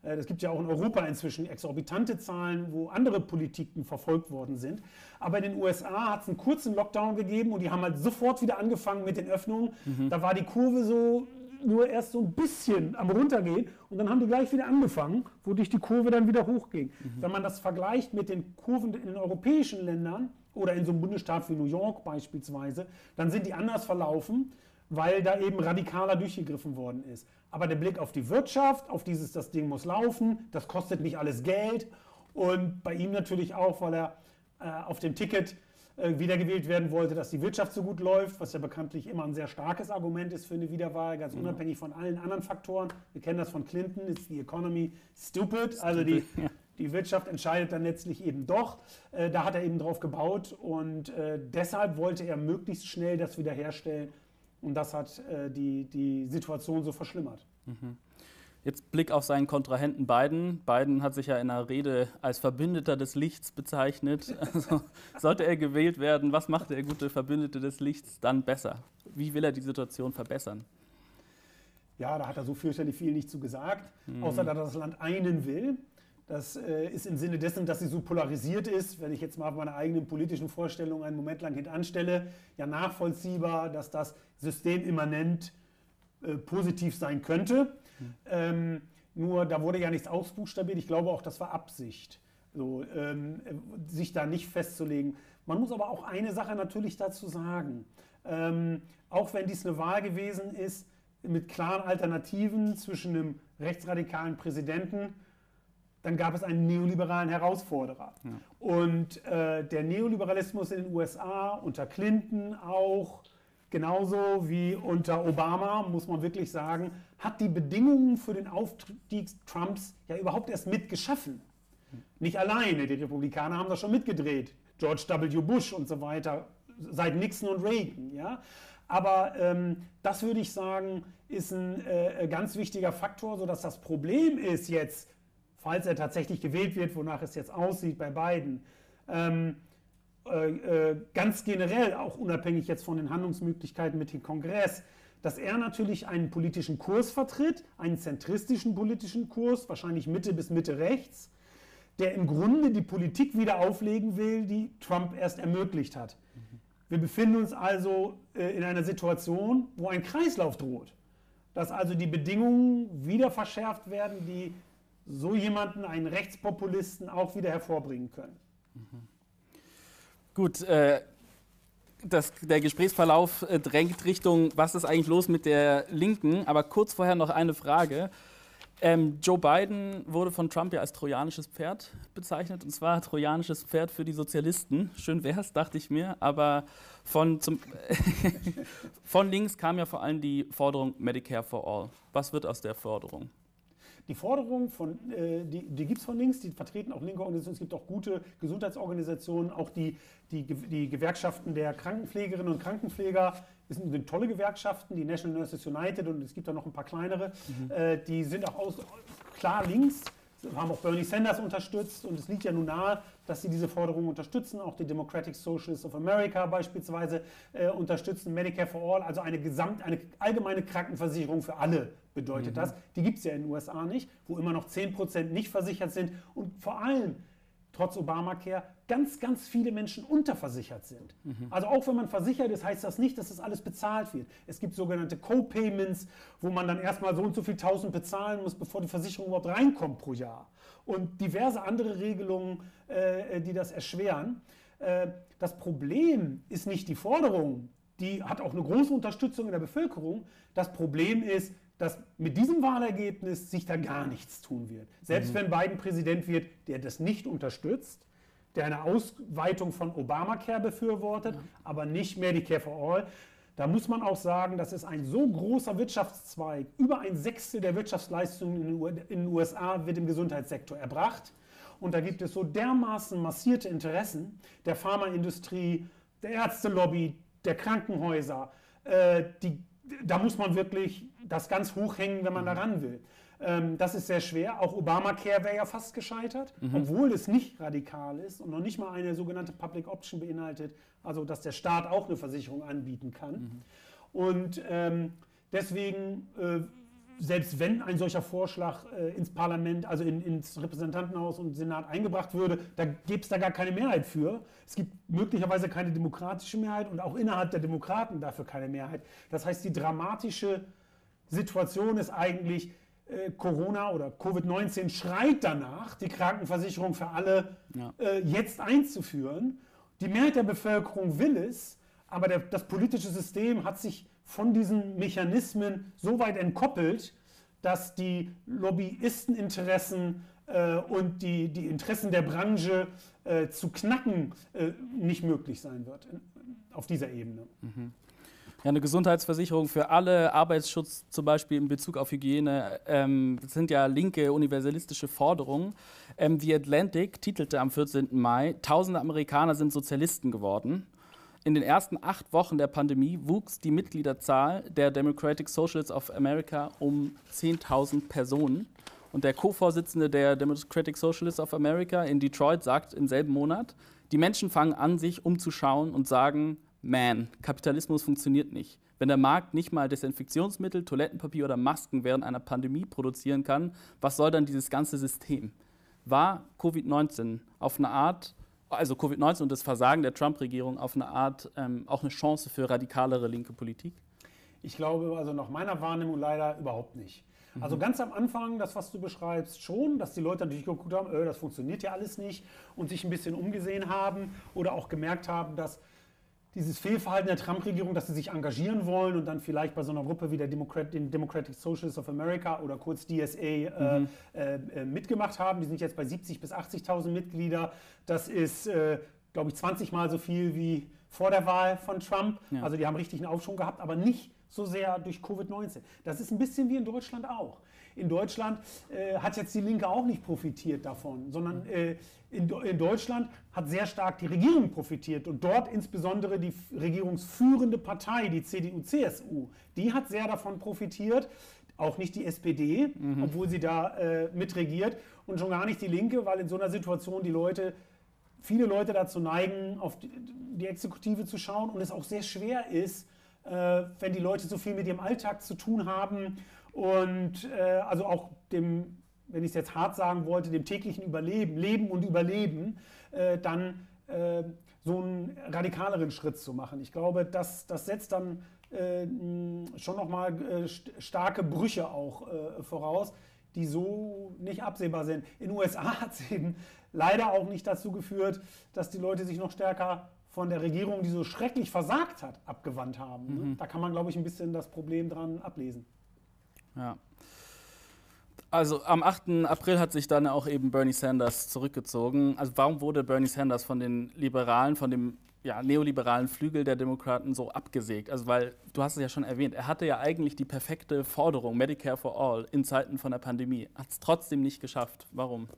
Es äh, gibt ja auch in Europa inzwischen exorbitante Zahlen, wo andere Politiken verfolgt worden sind. Aber in den USA hat es einen kurzen Lockdown gegeben und die haben halt sofort wieder angefangen mit den Öffnungen. Mhm. Da war die Kurve so nur erst so ein bisschen am runtergehen und dann haben die gleich wieder angefangen, wodurch die Kurve dann wieder hochging. Mhm. Wenn man das vergleicht mit den Kurven in den europäischen Ländern oder in so einem Bundesstaat wie New York beispielsweise, dann sind die anders verlaufen, weil da eben radikaler durchgegriffen worden ist. Aber der Blick auf die Wirtschaft, auf dieses, das Ding muss laufen, das kostet nicht alles Geld. Und bei ihm natürlich auch, weil er äh, auf dem Ticket äh, wiedergewählt werden wollte, dass die Wirtschaft so gut läuft, was ja bekanntlich immer ein sehr starkes Argument ist für eine Wiederwahl, ganz unabhängig von allen anderen Faktoren. Wir kennen das von Clinton, ist die Economy stupid, also die, die Wirtschaft entscheidet dann letztlich eben doch. Äh, da hat er eben drauf gebaut und äh, deshalb wollte er möglichst schnell das wiederherstellen, und das hat äh, die, die Situation so verschlimmert. Mhm. Jetzt Blick auf seinen Kontrahenten Biden. Biden hat sich ja in einer Rede als Verbündeter des Lichts bezeichnet. Also, sollte er gewählt werden, was macht der gute Verbündete des Lichts dann besser? Wie will er die Situation verbessern? Ja, da hat er so fürchterlich viel nicht zu gesagt, mhm. außer dass er das Land einen will. Das äh, ist im Sinne dessen, dass sie so polarisiert ist, wenn ich jetzt mal meine eigenen politischen Vorstellungen einen Moment lang hintanstelle, ja nachvollziehbar, dass das systemimmanent äh, positiv sein könnte. Mhm. Ähm, nur da wurde ja nichts ausbuchstabiert. Ich glaube auch, das war Absicht, so, ähm, sich da nicht festzulegen. Man muss aber auch eine Sache natürlich dazu sagen. Ähm, auch wenn dies eine Wahl gewesen ist mit klaren Alternativen zwischen einem rechtsradikalen Präsidenten dann gab es einen neoliberalen Herausforderer. Ja. Und äh, der Neoliberalismus in den USA unter Clinton auch, genauso wie unter Obama, muss man wirklich sagen, hat die Bedingungen für den Aufstieg Trumps ja überhaupt erst mitgeschaffen. Nicht alleine, die Republikaner haben das schon mitgedreht. George W. Bush und so weiter, seit Nixon und Reagan. Ja? Aber ähm, das würde ich sagen, ist ein äh, ganz wichtiger Faktor, sodass das Problem ist jetzt, falls er tatsächlich gewählt wird, wonach es jetzt aussieht bei beiden, ähm, äh, äh, ganz generell, auch unabhängig jetzt von den Handlungsmöglichkeiten mit dem Kongress, dass er natürlich einen politischen Kurs vertritt, einen zentristischen politischen Kurs, wahrscheinlich Mitte bis Mitte rechts, der im Grunde die Politik wieder auflegen will, die Trump erst ermöglicht hat. Wir befinden uns also äh, in einer Situation, wo ein Kreislauf droht, dass also die Bedingungen wieder verschärft werden, die so jemanden, einen Rechtspopulisten, auch wieder hervorbringen können. Gut, äh, das, der Gesprächsverlauf äh, drängt Richtung, was ist eigentlich los mit der Linken? Aber kurz vorher noch eine Frage. Ähm, Joe Biden wurde von Trump ja als trojanisches Pferd bezeichnet, und zwar trojanisches Pferd für die Sozialisten. Schön wäre es, dachte ich mir, aber von, zum von links kam ja vor allem die Forderung Medicare for All. Was wird aus der Forderung? Die Forderung von, äh, die, die gibt es von links, die vertreten auch linke Organisationen. Es gibt auch gute Gesundheitsorganisationen, auch die, die, die Gewerkschaften der Krankenpflegerinnen und Krankenpfleger. Es sind, tolle Gewerkschaften, die National Nurses United und es gibt da noch ein paar kleinere. Mhm. Äh, die sind auch aus, klar links haben auch Bernie Sanders unterstützt und es liegt ja nun nahe, dass sie diese Forderungen unterstützen. Auch die Democratic Socialists of America beispielsweise äh, unterstützen Medicare for All, also eine, Gesamt, eine allgemeine Krankenversicherung für alle bedeutet mhm. das. Die gibt es ja in den USA nicht, wo immer noch 10% nicht versichert sind und vor allem trotz Obamacare ganz, ganz viele Menschen unterversichert sind. Mhm. Also auch wenn man versichert ist, heißt das nicht, dass das alles bezahlt wird. Es gibt sogenannte Co-Payments, wo man dann erstmal so und so viel tausend bezahlen muss, bevor die Versicherung überhaupt reinkommt pro Jahr. Und diverse andere Regelungen, äh, die das erschweren. Äh, das Problem ist nicht die Forderung, die hat auch eine große Unterstützung in der Bevölkerung. Das Problem ist, dass mit diesem Wahlergebnis sich da gar nichts tun wird. Selbst mhm. wenn Biden Präsident wird, der das nicht unterstützt, der eine Ausweitung von Obamacare befürwortet, mhm. aber nicht Medicare for All. Da muss man auch sagen, das ist ein so großer Wirtschaftszweig. Über ein Sechstel der Wirtschaftsleistungen in den USA wird im Gesundheitssektor erbracht. Und da gibt es so dermaßen massierte Interessen der Pharmaindustrie, der Ärztelobby, der Krankenhäuser, äh, die da muss man wirklich das ganz hoch hängen, wenn man mhm. ran will. Ähm, das ist sehr schwer. Auch Obamacare wäre ja fast gescheitert, mhm. obwohl es nicht radikal ist und noch nicht mal eine sogenannte Public Option beinhaltet, also dass der Staat auch eine Versicherung anbieten kann. Mhm. Und ähm, deswegen äh, selbst wenn ein solcher Vorschlag äh, ins Parlament, also in, ins Repräsentantenhaus und Senat eingebracht würde, da gäbe es da gar keine Mehrheit für. Es gibt möglicherweise keine demokratische Mehrheit und auch innerhalb der Demokraten dafür keine Mehrheit. Das heißt, die dramatische Situation ist eigentlich, äh, Corona oder Covid-19 schreit danach, die Krankenversicherung für alle ja. äh, jetzt einzuführen. Die Mehrheit der Bevölkerung will es, aber der, das politische System hat sich von diesen Mechanismen so weit entkoppelt, dass die Lobbyisteninteressen äh, und die, die Interessen der Branche äh, zu knacken äh, nicht möglich sein wird in, auf dieser Ebene. Mhm. Ja, eine Gesundheitsversicherung für alle, Arbeitsschutz zum Beispiel in Bezug auf Hygiene, ähm, das sind ja linke universalistische Forderungen. Ähm, The Atlantic titelte am 14. Mai, tausende Amerikaner sind Sozialisten geworden. In den ersten acht Wochen der Pandemie wuchs die Mitgliederzahl der Democratic Socialists of America um 10.000 Personen. Und der Co-Vorsitzende der Democratic Socialists of America in Detroit sagt im selben Monat, die Menschen fangen an, sich umzuschauen und sagen, man, Kapitalismus funktioniert nicht. Wenn der Markt nicht mal Desinfektionsmittel, Toilettenpapier oder Masken während einer Pandemie produzieren kann, was soll dann dieses ganze System? War Covid-19 auf eine Art also Covid-19 und das Versagen der Trump-Regierung auf eine Art ähm, auch eine Chance für radikalere linke Politik? Ich glaube, also nach meiner Wahrnehmung leider überhaupt nicht. Mhm. Also ganz am Anfang, das, was du beschreibst, schon, dass die Leute natürlich geguckt haben, äh, das funktioniert ja alles nicht und sich ein bisschen umgesehen haben oder auch gemerkt haben, dass dieses Fehlverhalten der Trump-Regierung, dass sie sich engagieren wollen und dann vielleicht bei so einer Gruppe wie der Democrat, den Democratic Socialists of America oder kurz DSA äh, mhm. äh, äh, mitgemacht haben. Die sind jetzt bei 70.000 bis 80.000 Mitglieder. Das ist, äh, glaube ich, 20 Mal so viel wie vor der Wahl von Trump. Ja. Also die haben richtig einen Aufschwung gehabt, aber nicht so sehr durch Covid-19. Das ist ein bisschen wie in Deutschland auch. In Deutschland äh, hat jetzt die Linke auch nicht profitiert davon, sondern äh, in, in, Deutschland hat sehr stark die Regierung profitiert und dort insbesondere die regierungsführende Partei, die CDU-CSU, die hat sehr davon profitiert. Auch nicht die SPD, mhm. obwohl sie da äh, mitregiert und schon gar nicht die Linke, weil in so einer Situation die Leute viele Leute dazu neigen, auf die, die Exekutive zu schauen und es auch sehr schwer ist, äh, wenn die Leute so viel mit ihrem Alltag zu tun haben und äh, also auch dem, wenn ich es jetzt hart sagen wollte, dem täglichen Überleben, Leben und Überleben, äh, dann äh, so einen radikaleren Schritt zu machen. Ich glaube, das, das setzt dann äh, schon nochmal äh, starke Brüche auch äh, voraus, die so nicht absehbar sind. In den USA hat es eben leider auch nicht dazu geführt, dass die Leute sich noch stärker von der Regierung, die so schrecklich versagt hat, abgewandt haben. Ne? Mhm. Da kann man, glaube ich, ein bisschen das Problem dran ablesen. Ja. Also am 8. April hat sich dann auch eben Bernie Sanders zurückgezogen. Also warum wurde Bernie Sanders von den Liberalen, von dem ja, neoliberalen Flügel der Demokraten so abgesägt? Also weil, du hast es ja schon erwähnt, er hatte ja eigentlich die perfekte Forderung, Medicare for All, in Zeiten von der Pandemie. Hat es trotzdem nicht geschafft. Warum?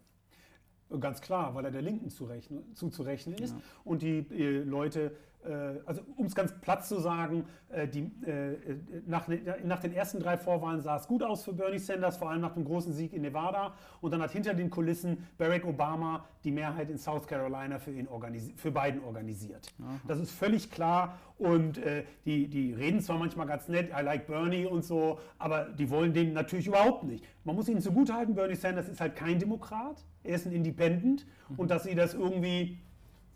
Ganz klar, weil er der Linken zuzurechnen ist ja. und die äh, Leute also um es ganz platt zu sagen, äh, die, äh, nach, nach, den ersten drei Vorwahlen sah es gut aus für Bernie Sanders, vor allem nach dem großen Sieg in Nevada. Und dann hat hinter den Kulissen Barack Obama die Mehrheit in South Carolina für, ihn für Biden organisiert. Aha. Das ist völlig klar. Und äh, die, die reden zwar manchmal ganz nett, I like Bernie und so, aber die wollen den natürlich überhaupt nicht. Man muss ihnen zugutehalten, Bernie Sanders ist halt kein Demokrat, er ist ein Independent. Mhm. Und dass sie das irgendwie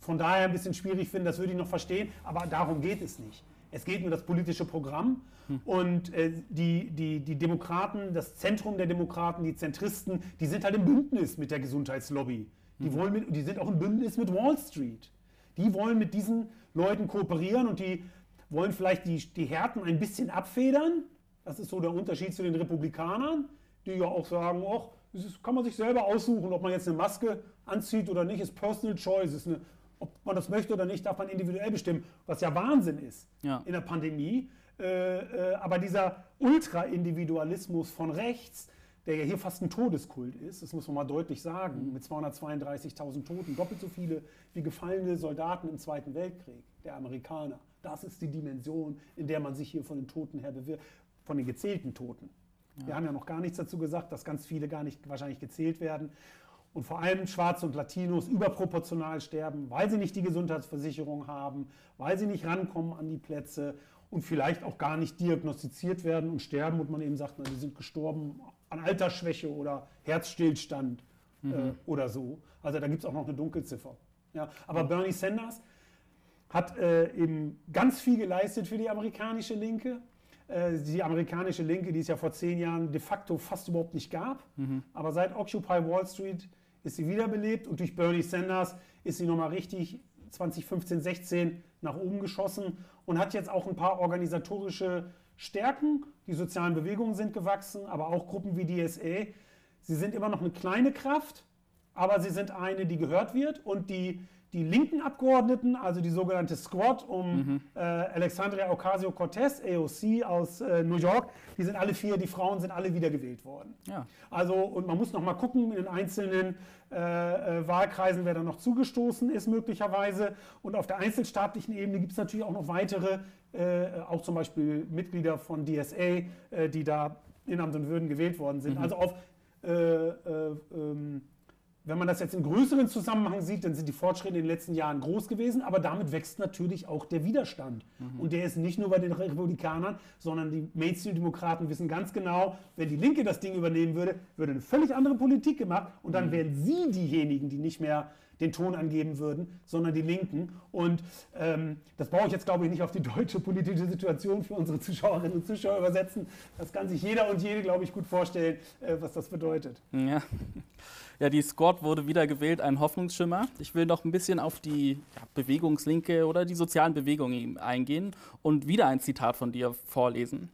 von daher ein bisschen schwierig finden, das würde ich noch verstehen, aber darum geht es nicht. Es geht um das politische Programm hm. und äh, die, die, die Demokraten, das Zentrum der Demokraten, die Zentristen, die sind halt im Bündnis mit der Gesundheitslobby. Die, hm. wollen mit, die sind auch im Bündnis mit Wall Street. Die wollen mit diesen Leuten kooperieren und die wollen vielleicht die, die Härten ein bisschen abfedern. Das ist so der Unterschied zu den Republikanern, die ja auch sagen, ach, das kann man sich selber aussuchen, ob man jetzt eine Maske anzieht oder nicht, ist Personal Choice, ist eine ob man das möchte oder nicht, darf man individuell bestimmen, was ja Wahnsinn ist ja. in der Pandemie. Äh, äh, aber dieser Ultra-Individualismus von rechts, der ja hier fast ein Todeskult ist, das muss man mal deutlich sagen, mhm. mit 232.000 Toten, doppelt so viele wie gefallene Soldaten im Zweiten Weltkrieg, der Amerikaner. Das ist die Dimension, in der man sich hier von den Toten her bewirbt, von den gezählten Toten. Ja. Wir haben ja noch gar nichts dazu gesagt, dass ganz viele gar nicht wahrscheinlich gezählt werden und vor allem Schwarze und Latinos überproportional sterben, weil sie nicht die Gesundheitsversicherung haben, weil sie nicht rankommen an die Plätze und vielleicht auch gar nicht diagnostiziert werden und sterben und man eben sagt, na, die sind gestorben an Altersschwäche oder Herzstillstand äh, mhm. äh, oder so. Also da gibt es auch noch eine Dunkelziffer. Ja, aber. Bernie Sanders hat äh, eben ganz viel geleistet für die amerikanische Linke. Äh, die amerikanische Linke, die es ja vor zehn Jahren de facto fast überhaupt nicht gab. Mhm. Aber seit Occupy Wall Street ist sie wiederbelebt und durch Bernie Sanders ist sie nochmal richtig 2015, 16 nach oben geschossen und hat jetzt auch ein paar organisatorische Stärken. Die sozialen Bewegungen sind gewachsen, aber auch Gruppen wie DSA. Sie sind immer noch eine kleine Kraft, aber sie sind eine, die gehört wird und die die linken Abgeordneten, also die sogenannte Squad um mhm. äh, Alexandria Ocasio-Cortez, AOC aus äh, New York, die sind alle vier, die Frauen sind alle wiedergewählt worden. Ja. Also, und man muss noch mal gucken in den einzelnen äh, äh Wahlkreisen, wer da noch zugestoßen ist möglicherweise. Und auf der einzelstaatlichen Ebene gibt es natürlich auch noch weitere, äh, auch zum Beispiel Mitglieder von DSA, äh, die da in Amt und Würden gewählt worden sind. Mhm. Also auf ähm, wenn man das jetzt im größeren Zusammenhang sieht, dann sind die Fortschritte in den letzten Jahren groß gewesen, aber damit wächst natürlich auch der Widerstand. Mhm. Und der ist nicht nur bei den Republikanern, sondern die Mainstream-Demokraten wissen ganz genau, wenn die Linke das Ding übernehmen würde, würde eine völlig andere Politik gemacht und dann mhm. wären sie diejenigen, die nicht mehr den Ton angeben würden, sondern die Linken. Und ähm, das brauche ich jetzt, glaube ich, nicht auf die deutsche politische Situation für unsere Zuschauerinnen und Zuschauer übersetzen. Das kann sich jeder und jede, glaube ich, gut vorstellen, äh, was das bedeutet. Ja. Ja, die Squad wurde wieder gewählt, ein Hoffnungsschimmer. Ich will noch ein bisschen auf die ja, Bewegungslinke oder die sozialen Bewegungen eingehen und wieder ein Zitat von dir vorlesen.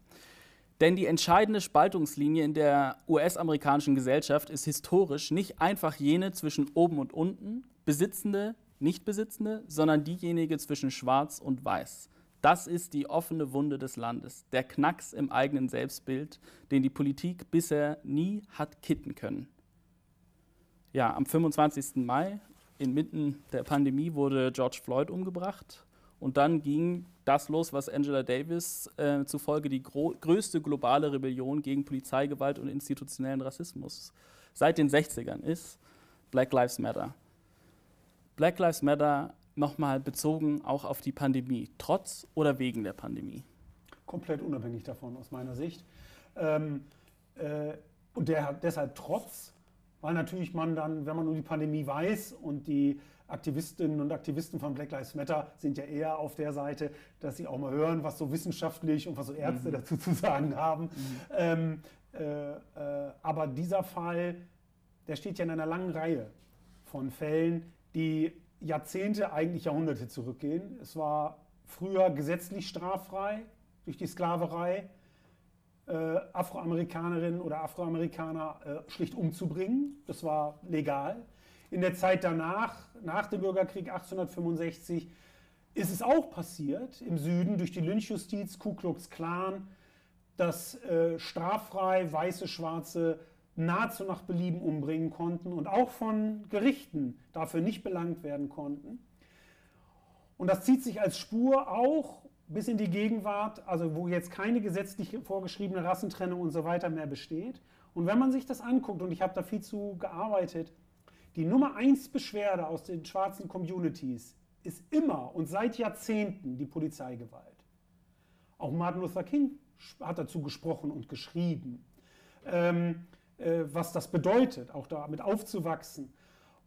Denn die entscheidende Spaltungslinie in der US-amerikanischen Gesellschaft ist historisch nicht einfach jene zwischen oben und unten, Besitzende, Nichtbesitzende, sondern diejenige zwischen Schwarz und Weiß. Das ist die offene Wunde des Landes, der Knacks im eigenen Selbstbild, den die Politik bisher nie hat kitten können. Ja, am 25. Mai, inmitten der Pandemie, wurde George Floyd umgebracht. Und dann ging das los, was Angela Davis äh, zufolge die größte globale Rebellion gegen Polizeigewalt und institutionellen Rassismus seit den 60ern ist. Black Lives Matter. Black Lives Matter nochmal bezogen auch auf die Pandemie, trotz oder wegen der Pandemie? Komplett unabhängig davon aus meiner Sicht. Ähm, äh, und der, deshalb trotz, weil natürlich man dann, wenn man um die Pandemie weiß und die Aktivistinnen und Aktivisten von Black Lives Matter sind ja eher auf der Seite, dass sie auch mal hören, was so wissenschaftlich und was so Ärzte mhm. dazu zu sagen haben. Mhm. Ähm, äh, äh, aber dieser Fall, der steht ja in einer langen Reihe von Fällen, die Jahrzehnte, eigentlich Jahrhunderte zurückgehen. Es war früher gesetzlich straffrei durch die Sklaverei, äh, Afroamerikanerinnen oder Afroamerikaner äh, schlicht umzubringen. Das war legal. In der Zeit danach, nach dem Bürgerkrieg 1865, ist es auch passiert im Süden durch die Lynchjustiz, Ku Klux Klan, dass äh, straffrei weiße, schwarze nahezu nach Belieben umbringen konnten und auch von Gerichten dafür nicht belangt werden konnten. Und das zieht sich als Spur auch bis in die Gegenwart, also wo jetzt keine gesetzlich vorgeschriebene Rassentrennung und so weiter mehr besteht. Und wenn man sich das anguckt, und ich habe da viel zu gearbeitet, die Nummer eins Beschwerde aus den schwarzen Communities ist immer und seit Jahrzehnten die Polizeigewalt. Auch Martin Luther King hat dazu gesprochen und geschrieben. Ähm, äh, was das bedeutet, auch damit aufzuwachsen.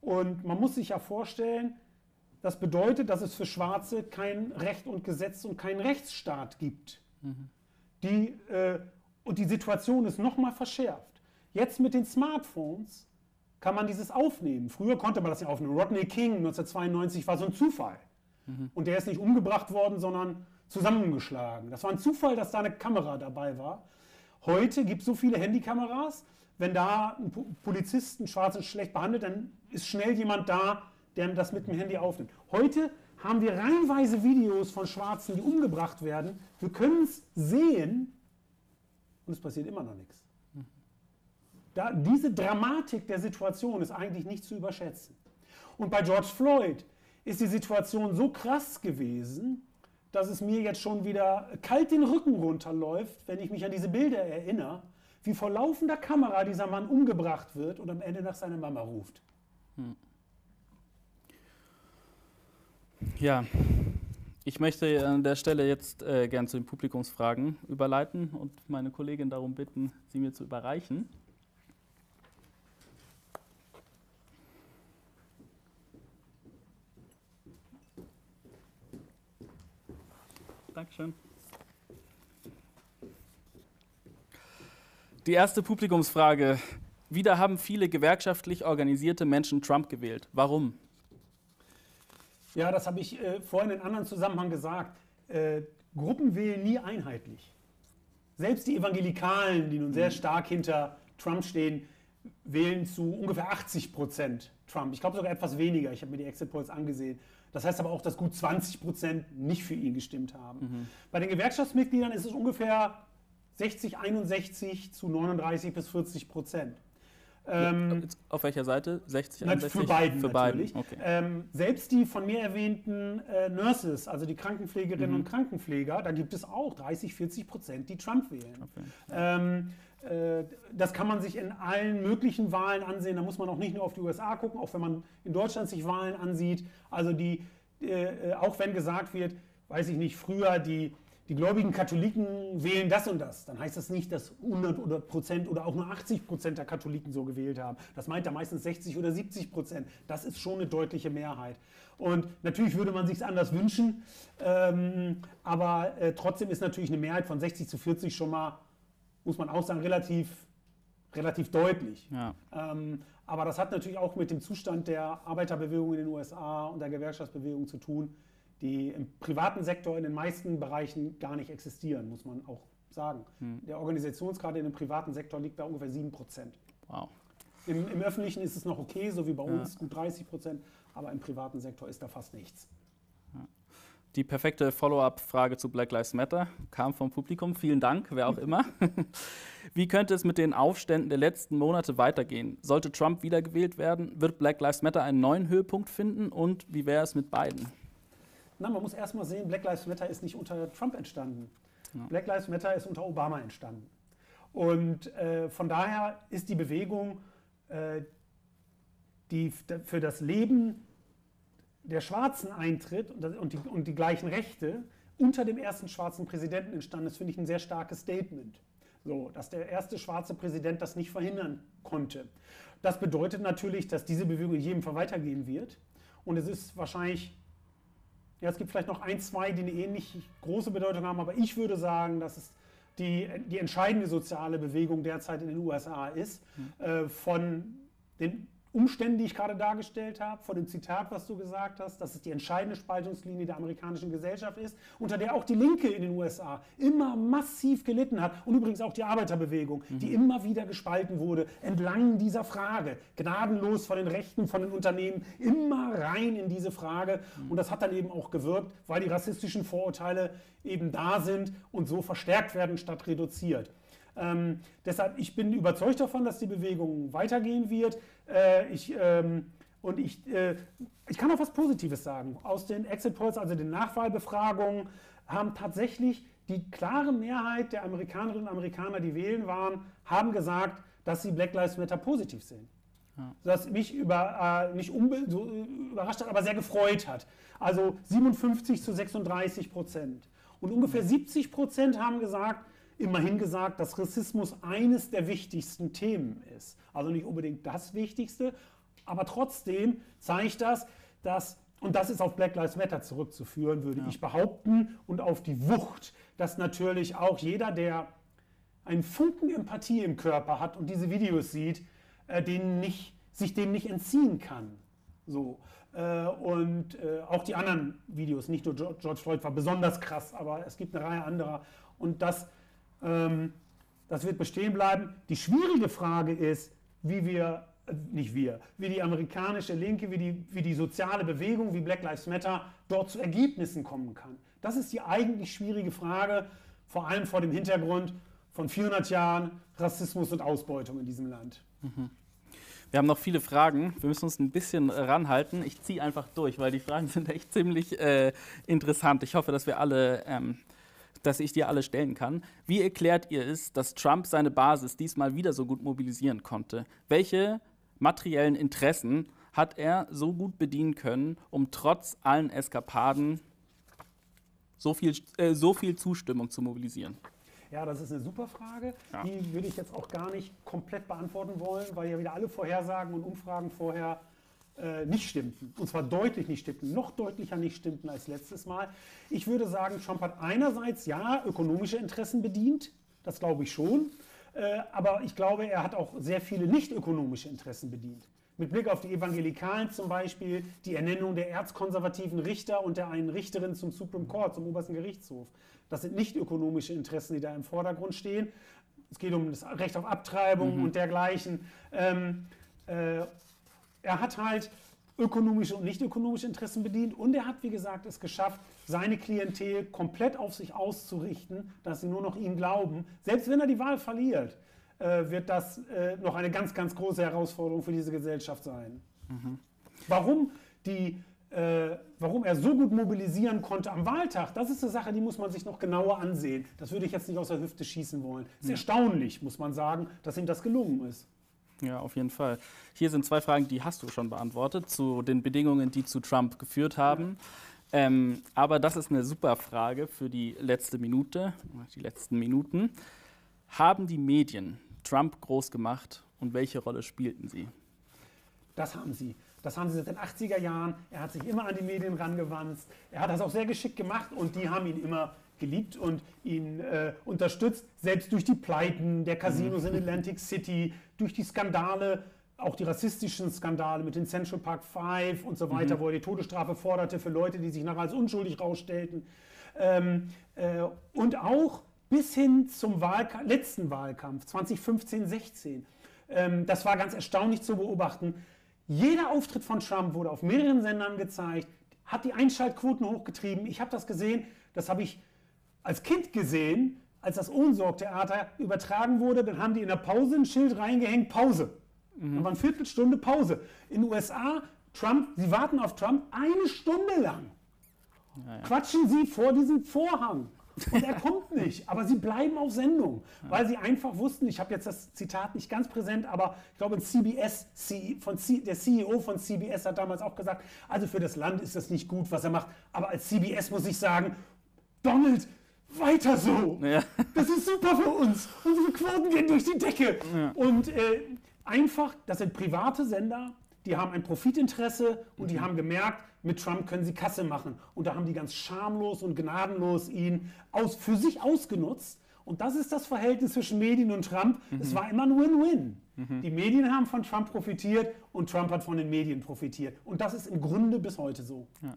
Und man muss sich ja vorstellen, das bedeutet, dass es für Schwarze kein Recht und Gesetz und keinen Rechtsstaat gibt. Mhm. Die, äh, und die Situation ist nochmal verschärft. Jetzt mit den Smartphones kann man dieses aufnehmen. Früher konnte man das nicht aufnehmen. Rodney King 1992 war so ein Zufall. Mhm. Und der ist nicht umgebracht worden, sondern zusammengeschlagen. Das war ein Zufall, dass da eine Kamera dabei war. Heute gibt es so viele Handykameras, wenn da ein Polizist einen Schwarzen schlecht behandelt, dann ist schnell jemand da, der das mit dem Handy aufnimmt. Heute haben wir reihenweise Videos von Schwarzen, die umgebracht werden. Wir können es sehen und es passiert immer noch nichts. Da, diese Dramatik der Situation ist eigentlich nicht zu überschätzen. Und bei George Floyd ist die Situation so krass gewesen, dass es mir jetzt schon wieder kalt den Rücken runterläuft, wenn ich mich an diese Bilder erinnere wie vor laufender Kamera dieser Mann umgebracht wird und am Ende nach seiner Mama ruft. Hm. Ja, ich möchte an der Stelle jetzt äh, gern zu den Publikumsfragen überleiten und meine Kollegin darum bitten, sie mir zu überreichen. Dankeschön. Die erste Publikumsfrage. Wieder haben viele gewerkschaftlich organisierte Menschen Trump gewählt. Warum? Ja, das habe ich äh, vorhin in einem anderen Zusammenhang gesagt. Äh, Gruppen wählen nie einheitlich. Selbst die Evangelikalen, die nun sehr stark hinter Trump stehen, wählen zu ungefähr 80 Prozent Trump. Ich glaube sogar etwas weniger. Ich habe mir die Exit Polls angesehen. Das heißt aber auch, dass gut 20 Prozent nicht für ihn gestimmt haben. Mhm. Bei den Gewerkschaftsmitgliedern ist es ungefähr 60, 61 zu 39 bis 40 Prozent. Ähm, auf welcher Seite? 60, 61? Für beiden für natürlich. Beiden. Okay. Ähm, selbst die von mir erwähnten äh, Nurses, also die Krankenpflegerinnen mhm. und Krankenpfleger, da gibt es auch 30, 40 Prozent, die Trump wählen. Okay. Ähm, äh, das kann man sich in allen möglichen Wahlen ansehen. Da muss man auch nicht nur auf die USA gucken, auch wenn man in Deutschland sich Wahlen ansieht. Also die, äh, auch wenn gesagt wird, weiß ich nicht, früher die die gläubigen Katholiken wählen das und das, dann heißt das nicht, dass 100 oder Prozent oder auch nur 80 Prozent der Katholiken so gewählt haben. Das meint da meistens 60 oder 70 Prozent. Das ist schon eine deutliche Mehrheit. Und natürlich würde man sich es anders wünschen, ähm, aber äh, trotzdem ist natürlich eine Mehrheit von 60 zu 40 schon mal, muss man auch sagen, relativ, relativ deutlich. Ja. Ähm, aber das hat natürlich auch mit dem Zustand der Arbeiterbewegung in den USA und der Gewerkschaftsbewegung zu tun die im privaten Sektor in den meisten Bereichen gar nicht existieren, muss man auch sagen. Hm. Der Organisationsgrad in dem privaten Sektor liegt bei ungefähr 7 Prozent. Wow. Im, Im, öffentlichen ist es noch okay, so wie bei uns, ja. gut 30 Prozent, aber im privaten Sektor ist da fast nichts. Die perfekte Follow-up-Frage zu Black Lives Matter kam vom Publikum. Vielen Dank, wer auch immer. Wie könnte es mit den Aufständen der letzten Monate weitergehen? Sollte Trump wiedergewählt werden? Wird Black Lives Matter einen neuen Höhepunkt finden? Und wie wäre es mit beiden? Na, man muss erstmal sehen, Black Lives Matter ist nicht unter Trump entstanden. Ja. Black Lives Matter ist unter Obama entstanden. Und äh, von daher ist die Bewegung, äh, die für das Leben der Schwarzen eintritt und, und, die, und die gleichen Rechte unter dem ersten schwarzen Präsidenten entstanden ist, finde ich ein sehr starkes Statement. So, dass der erste schwarze Präsident das nicht verhindern konnte. Das bedeutet natürlich, dass diese Bewegung in jedem Fall weitergehen wird. Und es ist wahrscheinlich, ja, es gibt vielleicht noch ein, zwei, die eine ähnlich große Bedeutung haben, aber ich würde sagen, dass es die, die entscheidende soziale Bewegung derzeit in den USA ist. Mhm. Äh, von den Umständen, die ich gerade dargestellt habe, vor dem Zitat, was du gesagt hast, dass es die entscheidende Spaltungslinie der amerikanischen Gesellschaft ist, unter der auch die Linke in den USA immer massiv gelitten hat und übrigens auch die Arbeiterbewegung, mhm. die immer wieder gespalten wurde, entlang dieser Frage, gnadenlos von den Rechten, von den Unternehmen, immer rein in diese Frage. Mhm. Und das hat dann eben auch gewirkt, weil die rassistischen Vorurteile eben da sind und so verstärkt werden statt reduziert. Ähm, deshalb, ich bin überzeugt davon, dass die Bewegung weitergehen wird. Äh, ich, ähm, und ich, äh, ich kann auch was Positives sagen. Aus den Exit Polls, also den Nachwahlbefragungen, haben tatsächlich die klare Mehrheit der Amerikanerinnen und Amerikaner, die wählen waren, haben gesagt, dass sie Black Lives Matter positiv sehen. Ja. Das mich über, äh, nicht so, äh, überrascht hat, aber sehr gefreut hat. Also 57 zu 36 Prozent. Und ungefähr 70 Prozent haben gesagt, immerhin gesagt, dass Rassismus eines der wichtigsten Themen ist. Also nicht unbedingt das Wichtigste, aber trotzdem zeigt das, dass, und das ist auf Black Lives Matter zurückzuführen, würde ja. ich behaupten, und auf die Wucht, dass natürlich auch jeder, der einen Funken Empathie im Körper hat und diese Videos sieht, äh, den nicht, sich dem nicht entziehen kann. So. Äh, und äh, auch die anderen Videos, nicht nur George Floyd war besonders krass, aber es gibt eine Reihe anderer. Und das das wird bestehen bleiben. Die schwierige Frage ist, wie wir, äh, nicht wir, wie die amerikanische Linke, wie die, wie die soziale Bewegung, wie Black Lives Matter dort zu Ergebnissen kommen kann. Das ist die eigentlich schwierige Frage, vor allem vor dem Hintergrund von 400 Jahren Rassismus und Ausbeutung in diesem Land. Mhm. Wir haben noch viele Fragen. Wir müssen uns ein bisschen ranhalten. Ich ziehe einfach durch, weil die Fragen sind echt ziemlich äh, interessant. Ich hoffe, dass wir alle ähm, dass ich dir alle stellen kann. Wie erklärt ihr es, dass Trump seine Basis diesmal wieder so gut mobilisieren konnte? Welche materiellen Interessen hat er so gut bedienen können, um trotz allen Eskapaden so viel, äh, so viel Zustimmung zu mobilisieren? Ja, das ist eine super Frage. Ja. Die würde ich jetzt auch gar nicht komplett beantworten wollen, weil ja wieder alle Vorhersagen und Umfragen vorher äh, nicht stimmten. Und zwar deutlich nicht stimmten, noch deutlicher nicht stimmten als letztes Mal. Ich würde sagen, Trump hat einerseits ja ökonomische Interessen bedient, das glaube ich schon, äh, aber ich glaube, er hat auch sehr viele nicht ökonomische Interessen bedient. Mit Blick auf die Evangelikalen zum Beispiel, die Ernennung der erzkonservativen Richter und der einen Richterin zum Supreme Court, zum obersten Gerichtshof. Das sind nicht ökonomische Interessen, die da im Vordergrund stehen. Es geht um das Recht auf Abtreibung mhm. und dergleichen. Ähm, äh, er hat halt ökonomische und nicht ökonomische Interessen bedient und er hat, wie gesagt, es geschafft, seine Klientel komplett auf sich auszurichten, dass sie nur noch ihm glauben. Selbst wenn er die Wahl verliert, äh, wird das äh, noch eine ganz, ganz große Herausforderung für diese Gesellschaft sein. Mhm. Warum, die, äh, warum er so gut mobilisieren konnte am Wahltag, das ist eine Sache, die muss man sich noch genauer ansehen. Das würde ich jetzt nicht aus der Hüfte schießen wollen. Es ist mhm. erstaunlich, muss man sagen, dass ihm das gelungen ist. Ja, auf jeden Fall. Hier sind zwei Fragen, die hast du schon beantwortet, zu den Bedingungen, die zu Trump geführt haben. Ja. Ähm, aber das ist eine super Frage für die letzte Minute, die letzten Minuten. Haben die Medien Trump groß gemacht und welche Rolle spielten sie? Das haben sie. Das haben sie seit den 80er Jahren. Er hat sich immer an die Medien rangewandt. Er hat das auch sehr geschickt gemacht und die haben ihn immer geliebt und ihn äh, unterstützt, selbst durch die Pleiten der Casinos in Atlantic City, durch die Skandale, auch die rassistischen Skandale mit den Central Park Five und so weiter, mhm. wo er die Todesstrafe forderte für Leute, die sich nachher als unschuldig rausstellten. Ähm, äh, und auch bis hin zum Wahlka letzten Wahlkampf 2015, 16. Ähm, das war ganz erstaunlich zu beobachten. Jeder Auftritt von Trump wurde auf mehreren Sendern gezeigt, hat die Einschaltquoten hochgetrieben. Ich habe das gesehen, das habe ich als Kind gesehen, als das Ohnsorg-Theater übertragen wurde, dann haben die in der Pause ein Schild reingehängt, Pause. Mhm. Dann war eine Viertelstunde Pause. In den USA, Trump, sie warten auf Trump eine Stunde lang. Ja, ja. Quatschen sie vor diesem Vorhang. Und er kommt nicht. Aber sie bleiben auf Sendung, weil sie einfach wussten, ich habe jetzt das Zitat nicht ganz präsent, aber ich glaube, ein CBS, von C, der CEO von CBS hat damals auch gesagt, also für das Land ist das nicht gut, was er macht. Aber als CBS muss ich sagen, Donald, weiter so. Ja. Das ist super für uns. Unsere Quoten gehen durch die Decke. Ja. Und äh, einfach, das sind private Sender, die haben ein Profitinteresse und mhm. die haben gemerkt, mit Trump können sie Kasse machen. Und da haben die ganz schamlos und gnadenlos ihn aus, für sich ausgenutzt. Und das ist das Verhältnis zwischen Medien und Trump. Mhm. Es war immer ein Win-Win. Mhm. Die Medien haben von Trump profitiert und Trump hat von den Medien profitiert. Und das ist im Grunde bis heute so. Ja.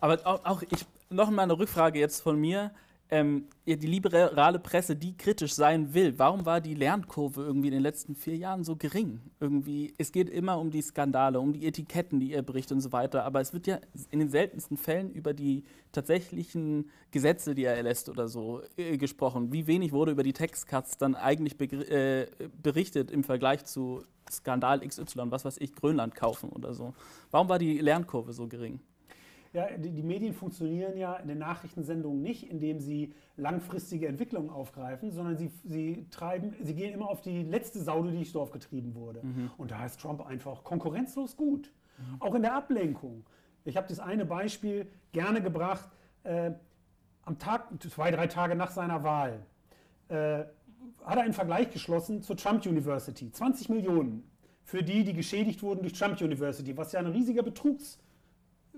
Aber auch, auch ich, noch mal eine Rückfrage jetzt von mir ähm, die liberale Presse, die kritisch sein will, warum war die Lernkurve irgendwie in den letzten vier Jahren so gering? Irgendwie, es geht immer um die Skandale, um die Etiketten, die ihr bricht und so weiter, aber es wird ja in den seltensten Fällen über die tatsächlichen Gesetze, die er erlässt oder so, äh, gesprochen. Wie wenig wurde über die Textcuts dann eigentlich äh, berichtet im Vergleich zu Skandal XY, was weiß ich, Grönland kaufen oder so? Warum war die Lernkurve so gering? Ja, die, die, Medien funktionieren ja in den Nachrichtensendungen nicht, indem sie langfristige Entwicklungen aufgreifen, sondern sie, sie, treiben, sie gehen immer auf die letzte Sau, die durchs Dorf getrieben wurde. Mhm. Und da ist Trump einfach konkurrenzlos gut. Mhm. Auch in der Ablenkung. Ich habe das eine Beispiel gerne gebracht. Äh, am Tag, zwei, drei Tage nach seiner Wahl, äh, hat er einen Vergleich geschlossen zur Trump University. 20 Millionen für die, die geschädigt wurden durch Trump University, was ja ein riesiger Betrugs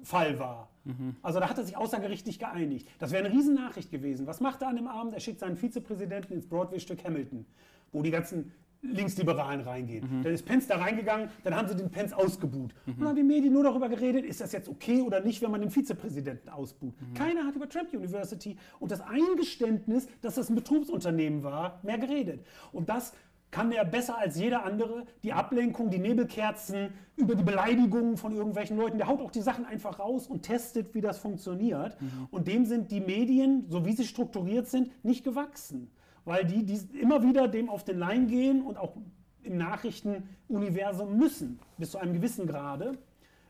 Fall war. Mhm. Also da hat er sich außergerichtlich geeinigt. Das wäre eine Riesennachricht gewesen. Was macht er an dem Abend? Er schickt seinen Vizepräsidenten ins Broadway-Stück Hamilton, wo die ganzen Linksliberalen reingehen. Mhm. Dann ist Pence da reingegangen, dann haben sie den Pence ausgebuht. Mhm. Und dann haben die Medien nur darüber geredet, ist das jetzt okay oder nicht, wenn man den Vizepräsidenten ausbuht. Mhm. Keiner hat über Trump University und das Eingeständnis, dass das ein Betrugsunternehmen war, mehr geredet. Und das kann er besser als jeder andere die Ablenkung, die Nebelkerzen, über die Beleidigungen von irgendwelchen Leuten. Der haut auch die Sachen einfach raus und testet, wie das funktioniert. Mhm. Und dem sind die Medien, so wie sie strukturiert sind, nicht gewachsen. Weil die, die immer wieder dem auf den Leim gehen und auch im Nachrichtenuniversum müssen, bis zu einem gewissen Grade.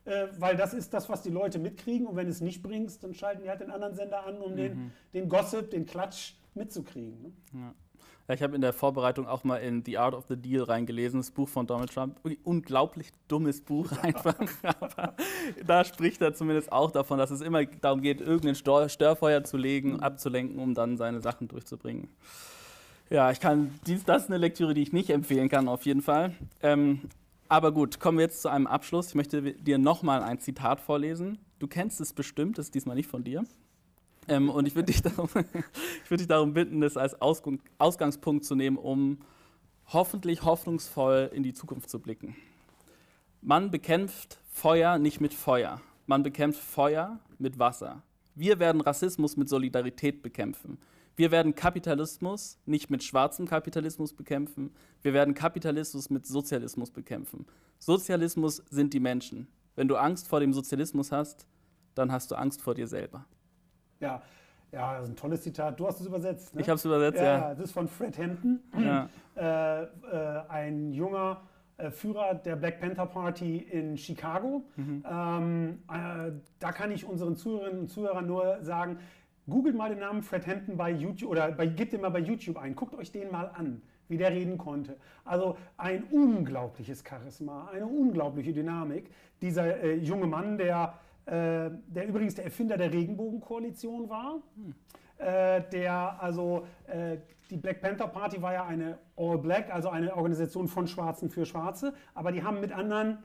Äh, weil das ist das, was die Leute mitkriegen. Und wenn du es nicht bringst, dann schalten die halt den anderen Sender an, um mhm. den, den Gossip, den Klatsch mitzukriegen. Ne? Ja. Ich habe in der Vorbereitung auch mal in The Art of the Deal reingelesen, das Buch von Donald Trump. Unglaublich dummes Buch einfach. Aber da spricht er zumindest auch davon, dass es immer darum geht, irgendein Störfeuer zu legen, mhm. abzulenken, um dann seine Sachen durchzubringen. Ja, ich kann, dies, das ist eine Lektüre, die ich nicht empfehlen kann, auf jeden Fall. Ähm, aber gut, kommen wir jetzt zu einem Abschluss. Ich möchte dir nochmal ein Zitat vorlesen. Du kennst es bestimmt, das ist diesmal nicht von dir. Ähm, und ich würde dich, darum, würd dich darum bitten, das als Ausgang, Ausgangspunkt zu nehmen, um hoffentlich hoffnungsvoll in die Zukunft zu blicken. Man bekämpft Feuer nicht mit Feuer. Man bekämpft Feuer mit Wasser. Wir werden Rassismus mit Solidarität bekämpfen. Wir werden Kapitalismus nicht mit schwarzem Kapitalismus bekämpfen. Wir werden Kapitalismus mit Sozialismus bekämpfen. Sozialismus sind die Menschen. Wenn du Angst vor dem Sozialismus hast, dann hast du Angst vor dir selber. Ja, ja, das ist ein tolles Zitat. Du hast es übersetzt. Ne? Ich habe es übersetzt, ja, ja. Das ist von Fred Hampton, ja. äh, äh, ein junger äh, Führer der Black Panther Party in Chicago. Mhm. Ähm, äh, da kann ich unseren Zuhörerinnen und Zuhörern nur sagen, googelt mal den Namen Fred Hampton bei YouTube oder bei, gebt den mal bei YouTube ein. Guckt euch den mal an, wie der reden konnte. Also ein unglaubliches Charisma, eine unglaubliche Dynamik. Dieser äh, junge Mann, der äh, der übrigens der Erfinder der Regenbogenkoalition war. Hm. Äh, der also äh, die Black Panther Party war ja eine All Black, also eine Organisation von Schwarzen für Schwarze, aber die haben mit anderen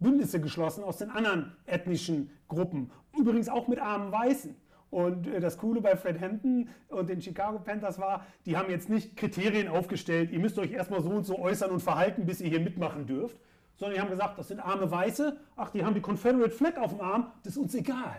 Bündnisse geschlossen aus den anderen ethnischen Gruppen. Übrigens auch mit armen Weißen. Und äh, das Coole bei Fred Hampton und den Chicago Panthers war, die haben jetzt nicht Kriterien aufgestellt, ihr müsst euch erstmal so und so äußern und verhalten, bis ihr hier mitmachen dürft, sondern die haben gesagt, das sind arme Weiße, ach, die haben die Confederate Flag auf dem Arm, das ist uns egal.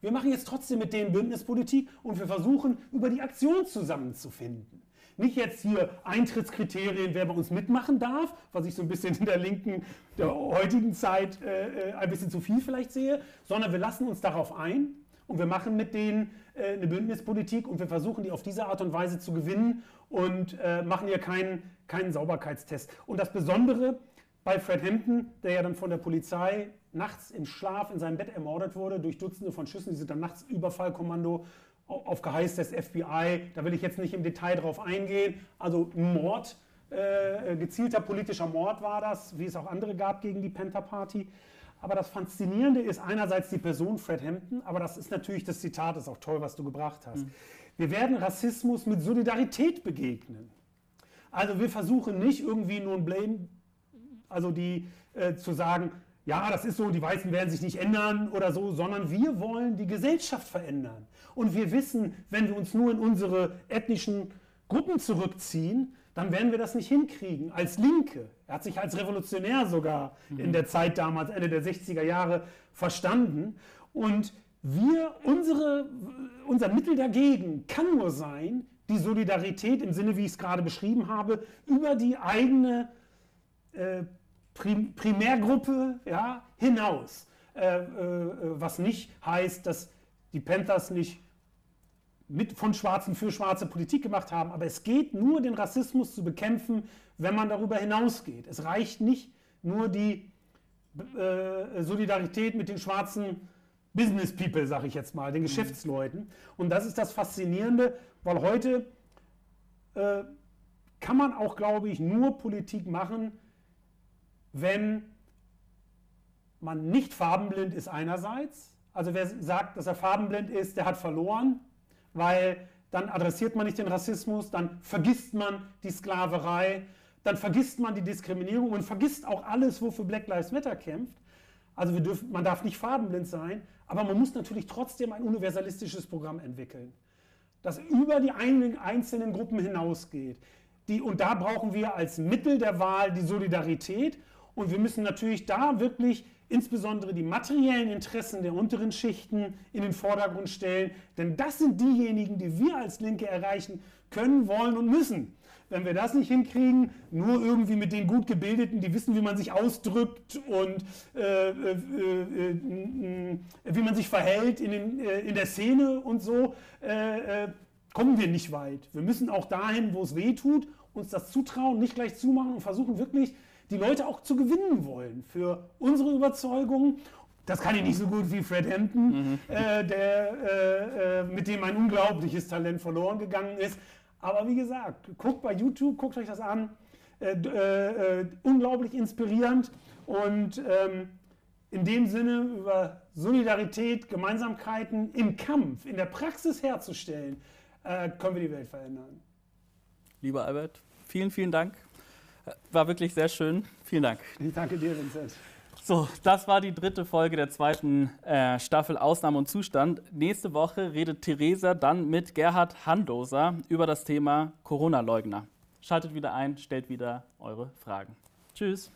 Wir machen jetzt trotzdem mit denen Bündnispolitik und wir versuchen, über die Aktion zusammenzufinden. Nicht jetzt hier Eintrittskriterien, wer bei uns mitmachen darf, was ich so ein bisschen in der linken, der heutigen Zeit äh, äh ein bisschen zu viel vielleicht sehe, sondern wir lassen uns darauf ein und wir machen mit denen äh, eine Bündnispolitik und wir versuchen, die auf diese Art und Weise zu gewinnen und äh, machen hier keinen, keinen Sauberkeitstest. Und das Besondere bei Fred Hampton, der ja dann von der Polizei nachts im Schlaf in seinem Bett ermordet wurde durch Dutzende von Schüssen. Die sind dann nachts Überfallkommando auf Geheiß des FBI. Da will ich jetzt nicht im Detail drauf eingehen. Also Mord, äh, gezielter politischer Mord war das, wie es auch andere gab gegen die Panther Party. Aber das Faszinierende ist einerseits die Person Fred Hampton, aber das ist natürlich das Zitat, ist auch toll, was du gebracht hast. Mhm. Wir werden Rassismus mit Solidarität begegnen. Also wir versuchen nicht irgendwie nur ein Blame, also die äh, zu sagen, ja, das ist so, die Weißen werden sich nicht ändern oder so, sondern wir wollen die Gesellschaft verändern. Und wir wissen, wenn wir uns nur in unsere ethnischen Gruppen zurückziehen, dann werden wir das nicht hinkriegen. Als Linke, er hat sich als Revolutionär sogar mhm. in der Zeit damals, Ende der 60er Jahre, verstanden. Und wir, unsere, unser Mittel dagegen kann nur sein, die Solidarität im Sinne, wie ich es gerade beschrieben habe, über die eigene äh, Prim Primärgruppe ja, hinaus. Äh, äh, was nicht heißt, dass die Panthers nicht mit von Schwarzen für schwarze Politik gemacht haben, aber es geht nur, den Rassismus zu bekämpfen, wenn man darüber hinausgeht. Es reicht nicht nur die äh, Solidarität mit den schwarzen Business People, sage ich jetzt mal, den mhm. Geschäftsleuten. Und das ist das Faszinierende, weil heute äh, kann man auch, glaube ich, nur Politik machen, wenn man nicht farbenblind ist einerseits. Also wer sagt, dass er farbenblind ist, der hat verloren, weil dann adressiert man nicht den Rassismus, dann vergisst man die Sklaverei, dann vergisst man die Diskriminierung und vergisst auch alles, wofür Black Lives Matter kämpft. Also dürfen, man darf nicht farbenblind sein, aber man muss natürlich trotzdem ein universalistisches Programm entwickeln, das über die einzelnen Gruppen hinausgeht. Die, und da brauchen wir als Mittel der Wahl die Solidarität und wir müssen natürlich da wirklich insbesondere die materiellen Interessen der unteren Schichten in den Vordergrund stellen, denn das sind diejenigen, die wir als Linke erreichen können, wollen und müssen. Wenn wir das nicht hinkriegen, nur irgendwie mit den gut gebildeten, die wissen, wie man sich ausdrückt und äh, äh, äh, äh wie man sich verhält in, den, äh, in der Szene und so, äh, kommen wir nicht weit. Wir müssen auch dahin, wo es weh tut, uns das zutrauen, nicht gleich zumachen und versuchen wirklich die Leute auch zu gewinnen wollen für unsere Überzeugungen. Das kann ich nicht so gut wie Fred Hampton, mhm. äh, der, äh, äh, mit dem ein unglaubliches Talent verloren gegangen ist. Aber wie gesagt, guckt bei YouTube, guckt euch das an. Äh, äh, äh, unglaublich inspirierend und ähm, in dem Sinne über Solidarität, Gemeinsamkeiten im Kampf, in der Praxis herzustellen, können wir die Welt verändern. Lieber Albert, vielen, vielen Dank war wirklich sehr schön. Vielen Dank. Ich danke dir, Vincent. So, das war die dritte Folge der zweiten äh, Staffel Ausnahme und Zustand. Nächste Woche redet Theresa dann mit Gerhard Handoser über das Thema Corona-Leugner. Schaltet wieder ein, stellt wieder eure Fragen. Tschüss.